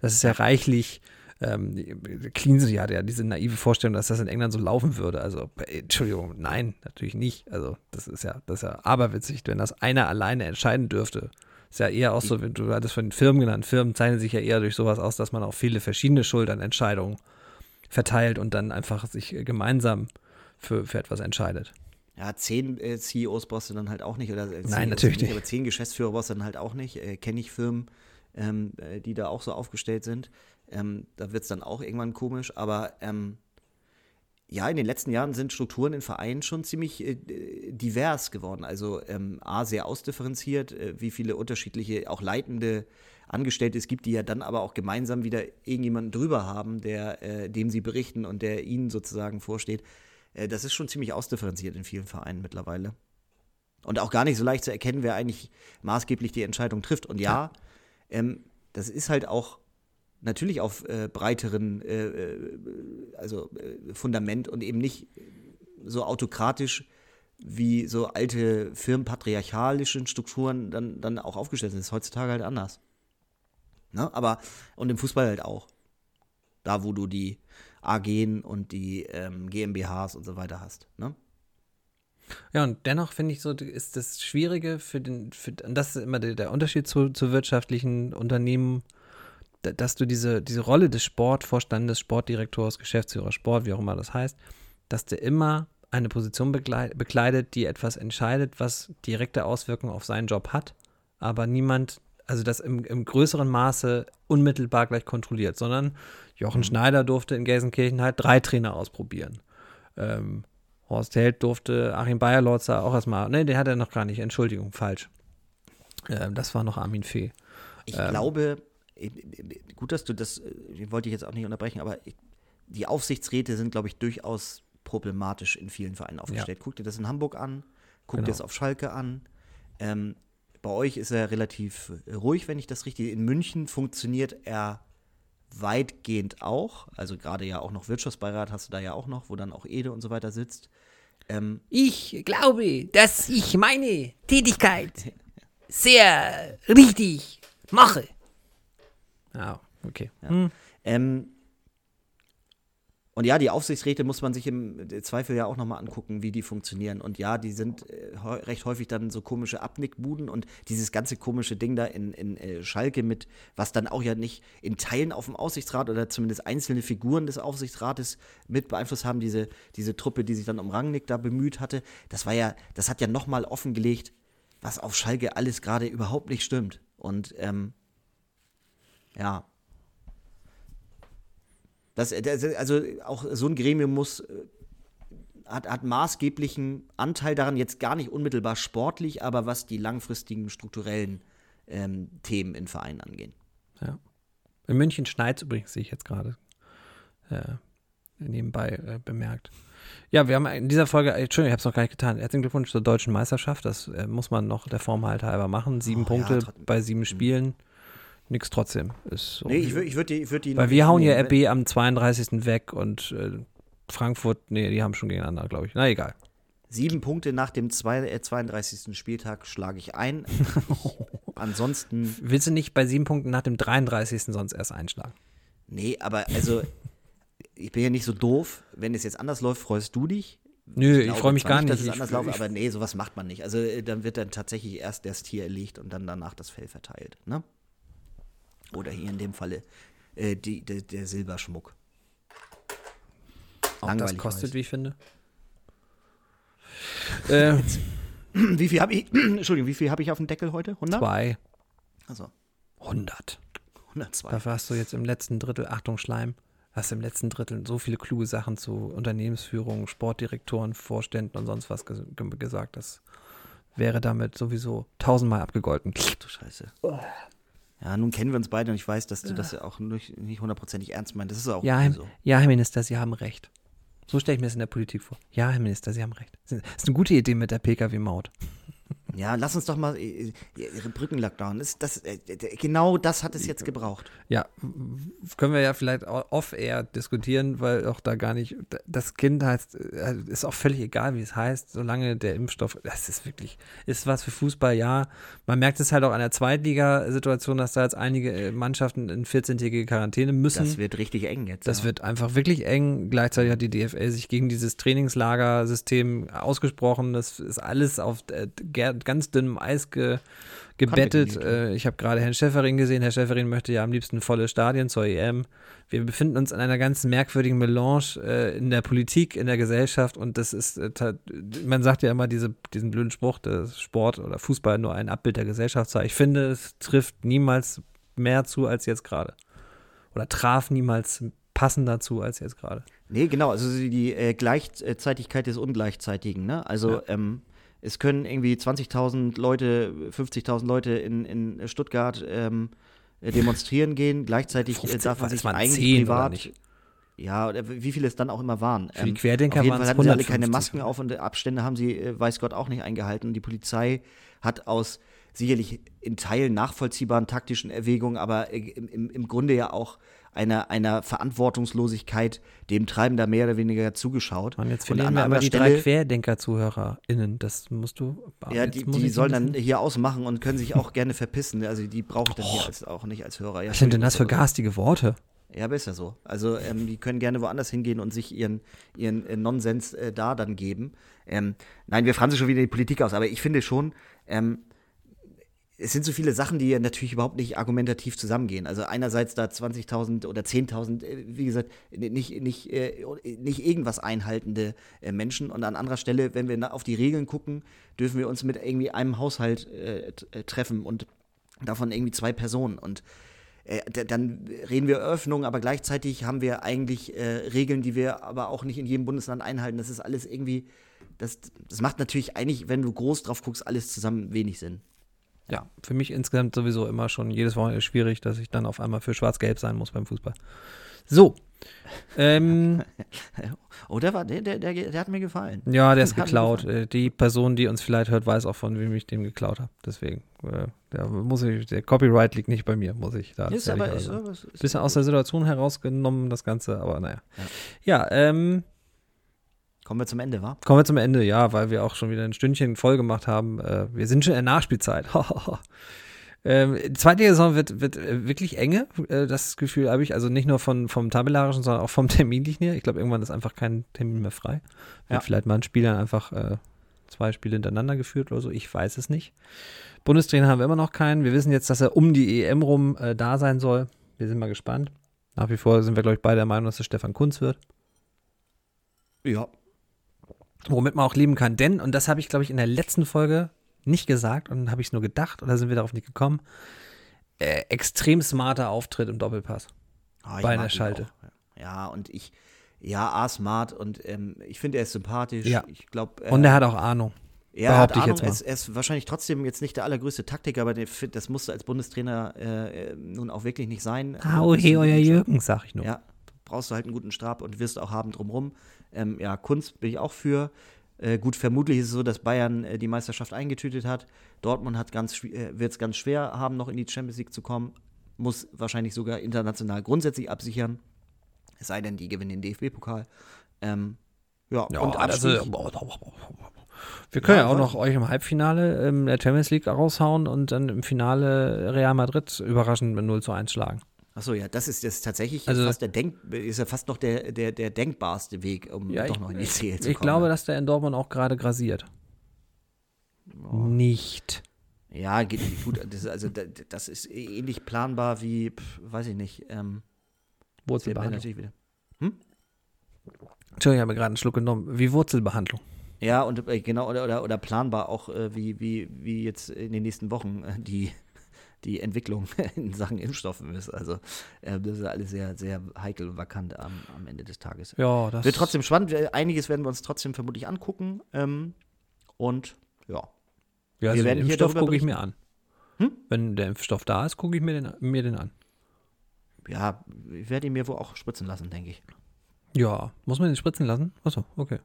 das ist ja reichlich. Ähm, Cleansey hatte ja diese naive Vorstellung, dass das in England so laufen würde. Also, äh, Entschuldigung, nein, natürlich nicht. Also, das ist ja, das ist ja aberwitzig, wenn das einer alleine entscheiden dürfte. Ist ja eher auch so, du hattest von den Firmen genannt. Firmen zeichnen sich ja eher durch sowas aus, dass man auch viele verschiedene Schulternentscheidungen verteilt und dann einfach sich äh, gemeinsam für, für etwas entscheidet. Ja, zehn äh, CEOs brauchst du dann halt auch nicht. Oder, äh, Nein, CEOs natürlich nicht. Aber zehn Geschäftsführer brauchst du dann halt auch nicht. Äh, Kenne ich Firmen, ähm, äh, die da auch so aufgestellt sind. Ähm, da wird es dann auch irgendwann komisch. Aber ähm, ja, in den letzten Jahren sind Strukturen in Vereinen schon ziemlich äh, divers geworden. Also ähm, A, sehr ausdifferenziert, äh, wie viele unterschiedliche, auch leitende Angestellte es gibt, die ja dann aber auch gemeinsam wieder irgendjemanden drüber haben, der, äh, dem sie berichten und der ihnen sozusagen vorsteht. Äh, das ist schon ziemlich ausdifferenziert in vielen Vereinen mittlerweile. Und auch gar nicht so leicht zu erkennen, wer eigentlich maßgeblich die Entscheidung trifft. Und ja, ähm, das ist halt auch natürlich auf äh, breiteren äh, äh, also äh, Fundament und eben nicht so autokratisch wie so alte firmenpatriarchalischen Strukturen dann, dann auch aufgestellt sind. Das ist heutzutage halt anders. Ne? Aber, und im Fußball halt auch. Da, wo du die AGen und die ähm, GmbHs und so weiter hast. Ne? Ja, und dennoch finde ich so, ist das Schwierige für den, für, und das ist immer der, der Unterschied zu, zu wirtschaftlichen Unternehmen, dass du diese, diese Rolle des Sportvorstandes, Sportdirektors, Geschäftsführer, Sport, wie auch immer das heißt, dass der immer eine Position bekleidet, die etwas entscheidet, was direkte Auswirkungen auf seinen Job hat, aber niemand, also das im, im größeren Maße unmittelbar gleich kontrolliert, sondern Jochen Schneider durfte in Gelsenkirchen halt drei Trainer ausprobieren. Ähm, Horst Held durfte Achim Bayerlotzer auch erstmal, ne, den hat er noch gar nicht, Entschuldigung, falsch. Ähm, das war noch Armin Fee. Ich glaube, äh, äh, gut, dass du das, äh, wollte ich jetzt auch nicht unterbrechen, aber die Aufsichtsräte sind, glaube ich, durchaus problematisch in vielen Vereinen aufgestellt. Guck dir das in Hamburg an, guck Genau. dir das auf Schalke an. Ähm, bei euch ist er relativ äh, ruhig, wenn ich das richtig. In München funktioniert er weitgehend auch. Also gerade ja auch noch Wirtschaftsbeirat hast du da ja auch noch, wo dann auch Ede und so weiter sitzt. Ähm, Ich glaube, dass ich meine Tätigkeit sehr richtig mache. Ja, okay. Ähm, und ja, die Aufsichtsräte muss man sich im Zweifel ja auch nochmal angucken, wie die funktionieren. Und ja, die sind äh, recht häufig dann so komische Abnickbuden und dieses ganze komische Ding da in, in äh, Schalke mit, was dann auch ja nicht in Teilen auf dem Aufsichtsrat oder zumindest einzelne Figuren des Aufsichtsrates mit beeinflusst haben, diese, diese Truppe, die sich dann um Rangnick da bemüht hatte, das war ja, das hat ja nochmal offengelegt, was auf Schalke alles gerade überhaupt nicht stimmt. Und ähm, ja, das, das, also auch so ein Gremium muss, äh, hat, hat maßgeblichen Anteil daran, jetzt gar nicht unmittelbar sportlich, aber was die langfristigen strukturellen ähm, Themen in Vereinen angehen. Ja. In München schneit übrigens, sehe ich jetzt gerade äh, nebenbei äh, bemerkt. Ja, wir haben in dieser Folge, äh, Entschuldigung, ich habe es noch gar nicht getan. Herzlichen Glückwunsch zur deutschen Meisterschaft. Das äh, muss man noch der Form halt halber machen. Sieben Oh, ja, Punkte trotzdem. bei sieben Spielen. Nix trotzdem. Ist Nee, ich würde ich würd die, ich würd die Weil wir hauen ja RB am 32. weg und äh, Frankfurt, nee, die haben schon gegeneinander, glaube ich. Na egal. Sieben Punkte nach dem zwei, äh, 32. Spieltag schlage ich ein. *laughs* Ansonsten, Willst du nicht bei sieben Punkten nach dem 33. sonst erst einschlagen? nee, aber also, ich bin ja nicht so doof. Wenn es jetzt anders läuft, freust du dich. Nö, ich glaube freue mich gar nicht. Dass es Ich- anders läuft, ich- aber nee, sowas macht man nicht. Also äh, dann wird dann tatsächlich erst das Tier erlegt und dann danach das Fell verteilt. Ne? Oder hier in dem Falle äh, die, der, der Silberschmuck. Auch das Langweilig kostet, weiß. wie ich finde. *laughs* äh, Wie viel habe ich, *clears throat* Entschuldigung, wie viel habe ich auf dem Deckel heute? 100? zwei. Also 100. 102. Dafür hast du jetzt im letzten Drittel, Achtung, Schleim, hast im letzten Drittel so viele kluge Sachen zu Unternehmensführung, Sportdirektoren, Vorständen und sonst was ges ge- gesagt. Das wäre damit sowieso tausendmal abgegolten. Du Scheiße. Ja, nun kennen wir uns beide und ich weiß, dass du das ja auch nicht nicht hundertprozentig ernst meinst. Das ist auch Ja, Herr, so. ja, Herr Minister, Sie haben recht. So stelle ich mir das in der Politik vor. Ja, Herr Minister, Sie haben recht. Das ist eine gute Idee mit der Pkw-Maut. Ja, lass uns doch mal äh, äh, Brückenlockdown. Das, das, äh, d- genau das hat es jetzt gebraucht. Ja, können wir ja vielleicht off-air diskutieren, weil auch da gar nicht, das Kind heißt, äh, ist auch völlig egal, wie es heißt, solange der Impfstoff, das ist wirklich, ist was für Fußball, ja. Man merkt es halt auch an der Zweitliga-Situation, dass da jetzt einige äh, Mannschaften in 14-tägige Quarantäne müssen. Das wird richtig eng jetzt. Das ja. wird einfach wirklich eng. Gleichzeitig hat die DFL sich gegen dieses Trainingslagersystem ausgesprochen. Das ist alles auf äh, ganz dünnem Eis ge gebettet. Äh, ich habe gerade Herrn Schäferin gesehen. Herr Schäferin möchte ja am liebsten volle Stadien zur EM. Wir befinden uns in einer ganz merkwürdigen Melange äh, in der Politik, in der Gesellschaft und das ist, äh, man sagt ja immer diese, diesen blöden Spruch, dass Sport oder Fußball nur ein Abbild der Gesellschaft sei. Ich finde, es trifft niemals mehr zu als jetzt gerade. Oder traf niemals passender zu als jetzt gerade. Nee, genau, also die die, äh, Gleichzeitigkeit des Ungleichzeitigen, ne? Also Ja. ähm, es können irgendwie 20.000 Leute, 50.000 Leute in, in Stuttgart ähm, äh, demonstrieren gehen, gleichzeitig äh, 15, darf man sich eigentlich 10 oder privat? Ja, oder wie viele es dann auch immer waren. Für die Querdenker auf jeden Fall hatten sie alle keine 150. Masken auf und äh, Abstände haben sie, äh, weiß Gott, auch nicht eingehalten. Und die Polizei hat aus sicherlich in Teilen nachvollziehbaren taktischen Erwägungen, aber äh, im, im, im Grunde ja auch einer, einer Verantwortungslosigkeit dem Treiben da mehr oder weniger zugeschaut. Und jetzt Und verlieren an wir aber die Stelle- drei Querdenker-ZuhörerInnen. Das musst du. ja, die, die sollen dann hier ausmachen und können sich auch gerne verpissen. Also die brauche ich dann hier als, auch nicht als Hörer. Ja, Was sind denn das für Entschuldigung, garstige Worte? Ja, aber ist ja so. Also ähm, die können gerne woanders hingehen und sich ihren, ihren äh, Nonsens äh, da dann geben. Ähm, nein, wir fransen schon wieder die Politik aus, aber ich finde schon, ähm, es sind so viele Sachen, die ja natürlich überhaupt nicht argumentativ zusammengehen. Also einerseits da 20.000 oder 10.000, äh, wie gesagt, nicht, nicht, äh, nicht irgendwas einhaltende äh, Menschen. Und an anderer Stelle, wenn wir auf die Regeln gucken, dürfen wir uns mit irgendwie einem Haushalt äh, treffen und davon irgendwie zwei Personen. Und äh, dann reden wir Öffnung, aber gleichzeitig haben wir eigentlich äh, Regeln, die wir aber auch nicht in jedem Bundesland einhalten. Das ist alles irgendwie, das, das macht natürlich eigentlich, wenn du groß drauf guckst, alles zusammen wenig Sinn. Ja, für mich insgesamt sowieso immer schon jedes Wochenende schwierig, dass ich dann auf einmal für Schwarz-Gelb sein muss beim Fußball. So. *laughs* Ähm, Oh, der, war, der, der, der, der hat mir gefallen. ja, der ist *laughs* geklaut. Äh, Die Person, die uns vielleicht hört, weiß auch, von wem ich den geklaut habe. Deswegen, äh, der, muss ich, der Copyright liegt nicht bei mir, muss ich da. Ist aber, ist, ist, ist Bisschen aus der Situation herausgenommen, das Ganze, aber naja. Ja, ähm, Kommen wir zum Ende, wa? kommen wir zum Ende, ja, weil wir auch schon wieder ein Stündchen voll gemacht haben. Äh, wir sind schon in der Nachspielzeit. *laughs* ähm, die zweite Saison wird, wird äh, wirklich enge, äh, das Gefühl habe ich. Also nicht nur von, vom tabellarischen, sondern auch vom *laughs* terminlichen her. Ich glaube, irgendwann ist einfach kein Termin mehr frei. Wird Ja. vielleicht mal ein Spieler einfach äh, zwei Spiele hintereinander geführt oder so. Ich weiß es nicht. Bundestrainer haben wir immer noch keinen. Wir wissen jetzt, dass er um die EM rum äh, da sein soll. Wir sind mal gespannt. Nach wie vor sind wir, glaube ich, beide der Meinung, dass es Stefan Kunz wird. Ja. Womit man auch leben kann. Denn, und das habe ich, glaube ich, in der letzten Folge nicht gesagt und habe ich es nur gedacht oder sind wir darauf nicht gekommen, äh, extrem smarter Auftritt im Doppelpass. Ah, ich Bei einer Schalte. auch. Ja, und ich, ja, A, smart und ähm, ich finde, er ist sympathisch. Ja. Ich glaube, Und er hat auch Ahnung. Er hat Behaupte ich Ahnung, jetzt mal. Er, ist, er ist wahrscheinlich trotzdem jetzt nicht der allergrößte Taktiker, aber der, das musste als Bundestrainer äh, äh, nun auch wirklich nicht sein. Hau Äh, he, euer Jürgen, sag ich nur. Ja, brauchst du halt einen guten Stab und wirst auch haben drumrum. Ähm, ja, Kunst bin ich auch für. Äh, gut, vermutlich ist es so, dass Bayern äh, die Meisterschaft eingetütet hat. Dortmund hat ganz, äh, wird es ganz schwer haben, noch in die Champions League zu kommen. Muss wahrscheinlich sogar international grundsätzlich absichern. Es sei denn, die gewinnen den DFB-Pokal. Ähm, ja, Ja, und also, wir können ja, Ja, auch noch euch im Halbfinale ähm, der Champions League raushauen und dann im Finale Real Madrid überraschend mit 0 zu 1 schlagen. Achso, ja, das ist, ist tatsächlich Also- fast der Denk, ist ja fast noch der, der, der denkbarste Weg, um Ja, doch ich- noch in die CL zu Ich kommen. glaube, dass der in Dortmund auch gerade grasiert. Nicht. Ja, geht gut. Das, ist- also, da- das ist ähnlich planbar wie, pf, weiß ich nicht, ähm, Wurzelbehandlung. natürlich wieder. Entschuldigung, ich habe mir gerade einen Schluck genommen. Wie Wurzelbehandlung. Ja, und äh, genau, oder, oder, oder planbar auch, äh, wie, wie, wie jetzt in den nächsten Wochen äh, die die Entwicklung *laughs* in Sachen Impfstoffen ist. Also äh, das ist alles sehr, sehr heikel und vakant am, am Ende des Tages. Ja, das Wird trotzdem spannend. Wir- Einiges werden wir uns trotzdem vermutlich angucken. Ähm, und ja, ja, wir also werden den Impfstoff gucke ich mir an. Hm? Wenn der Impfstoff da ist, gucke ich mir den, mir den an. ja, ich werde ihn mir wohl auch spritzen lassen, denke ich. Ja, muss man den spritzen lassen? Achso, okay.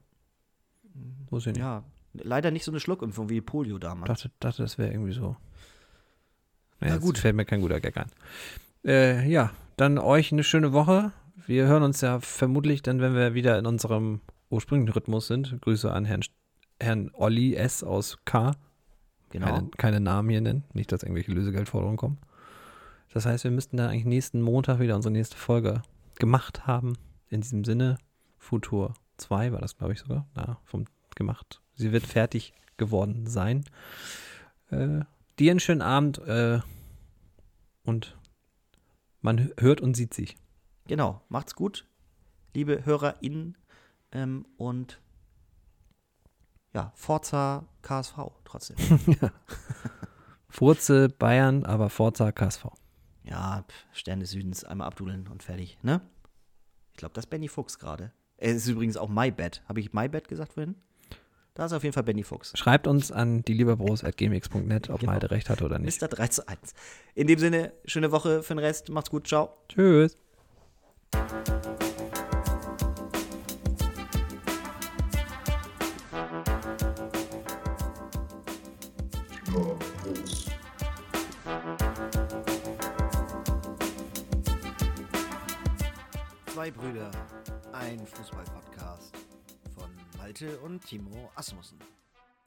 Muss ich nicht. Ja, leider nicht so eine Schluckimpfung wie Polio damals. Dachte, dachte, das wäre irgendwie so. Na Ja, gut. Fällt mir kein guter Gag ein. Äh, ja, dann euch eine schöne Woche. Wir hören uns ja vermutlich dann, wenn wir wieder in unserem ursprünglichen Rhythmus sind. Grüße an Herrn, Herrn Olli S. aus K. genau. Keine, keine Namen hier nennen. Nicht, dass irgendwelche Lösegeldforderungen kommen. Das heißt, wir müssten dann eigentlich nächsten Montag wieder unsere nächste Folge gemacht haben. In diesem Sinne, Futur 2 war das, glaube ich, sogar. Ja, vom gemacht. Sie wird fertig geworden sein. Äh, dir einen schönen Abend äh, und man hört und sieht sich. Genau, macht's gut, liebe HörerInnen. Ähm, und ja, Forza KSV trotzdem. *laughs* *laughs* Furze Bayern, aber Forza KSV. ja, Stern des Südens einmal abdudeln und fertig, ne? Ich glaube, das ist Benny Fuchs gerade. Es ist übrigens auch MyBet. Habe ich MyBet gesagt vorhin? Da ist auf jeden Fall Benny Fuchs. Schreibt uns an die lieberbros.gmx.net, ob Genau. Malte recht hatte oder nicht. Mr. 3 zu 1. In dem Sinne, schöne Woche für den Rest. Macht's gut. Ciao. Tschüss. Zwei Brüder, ein Fußball-Podcast Malte und Timo Asmussen.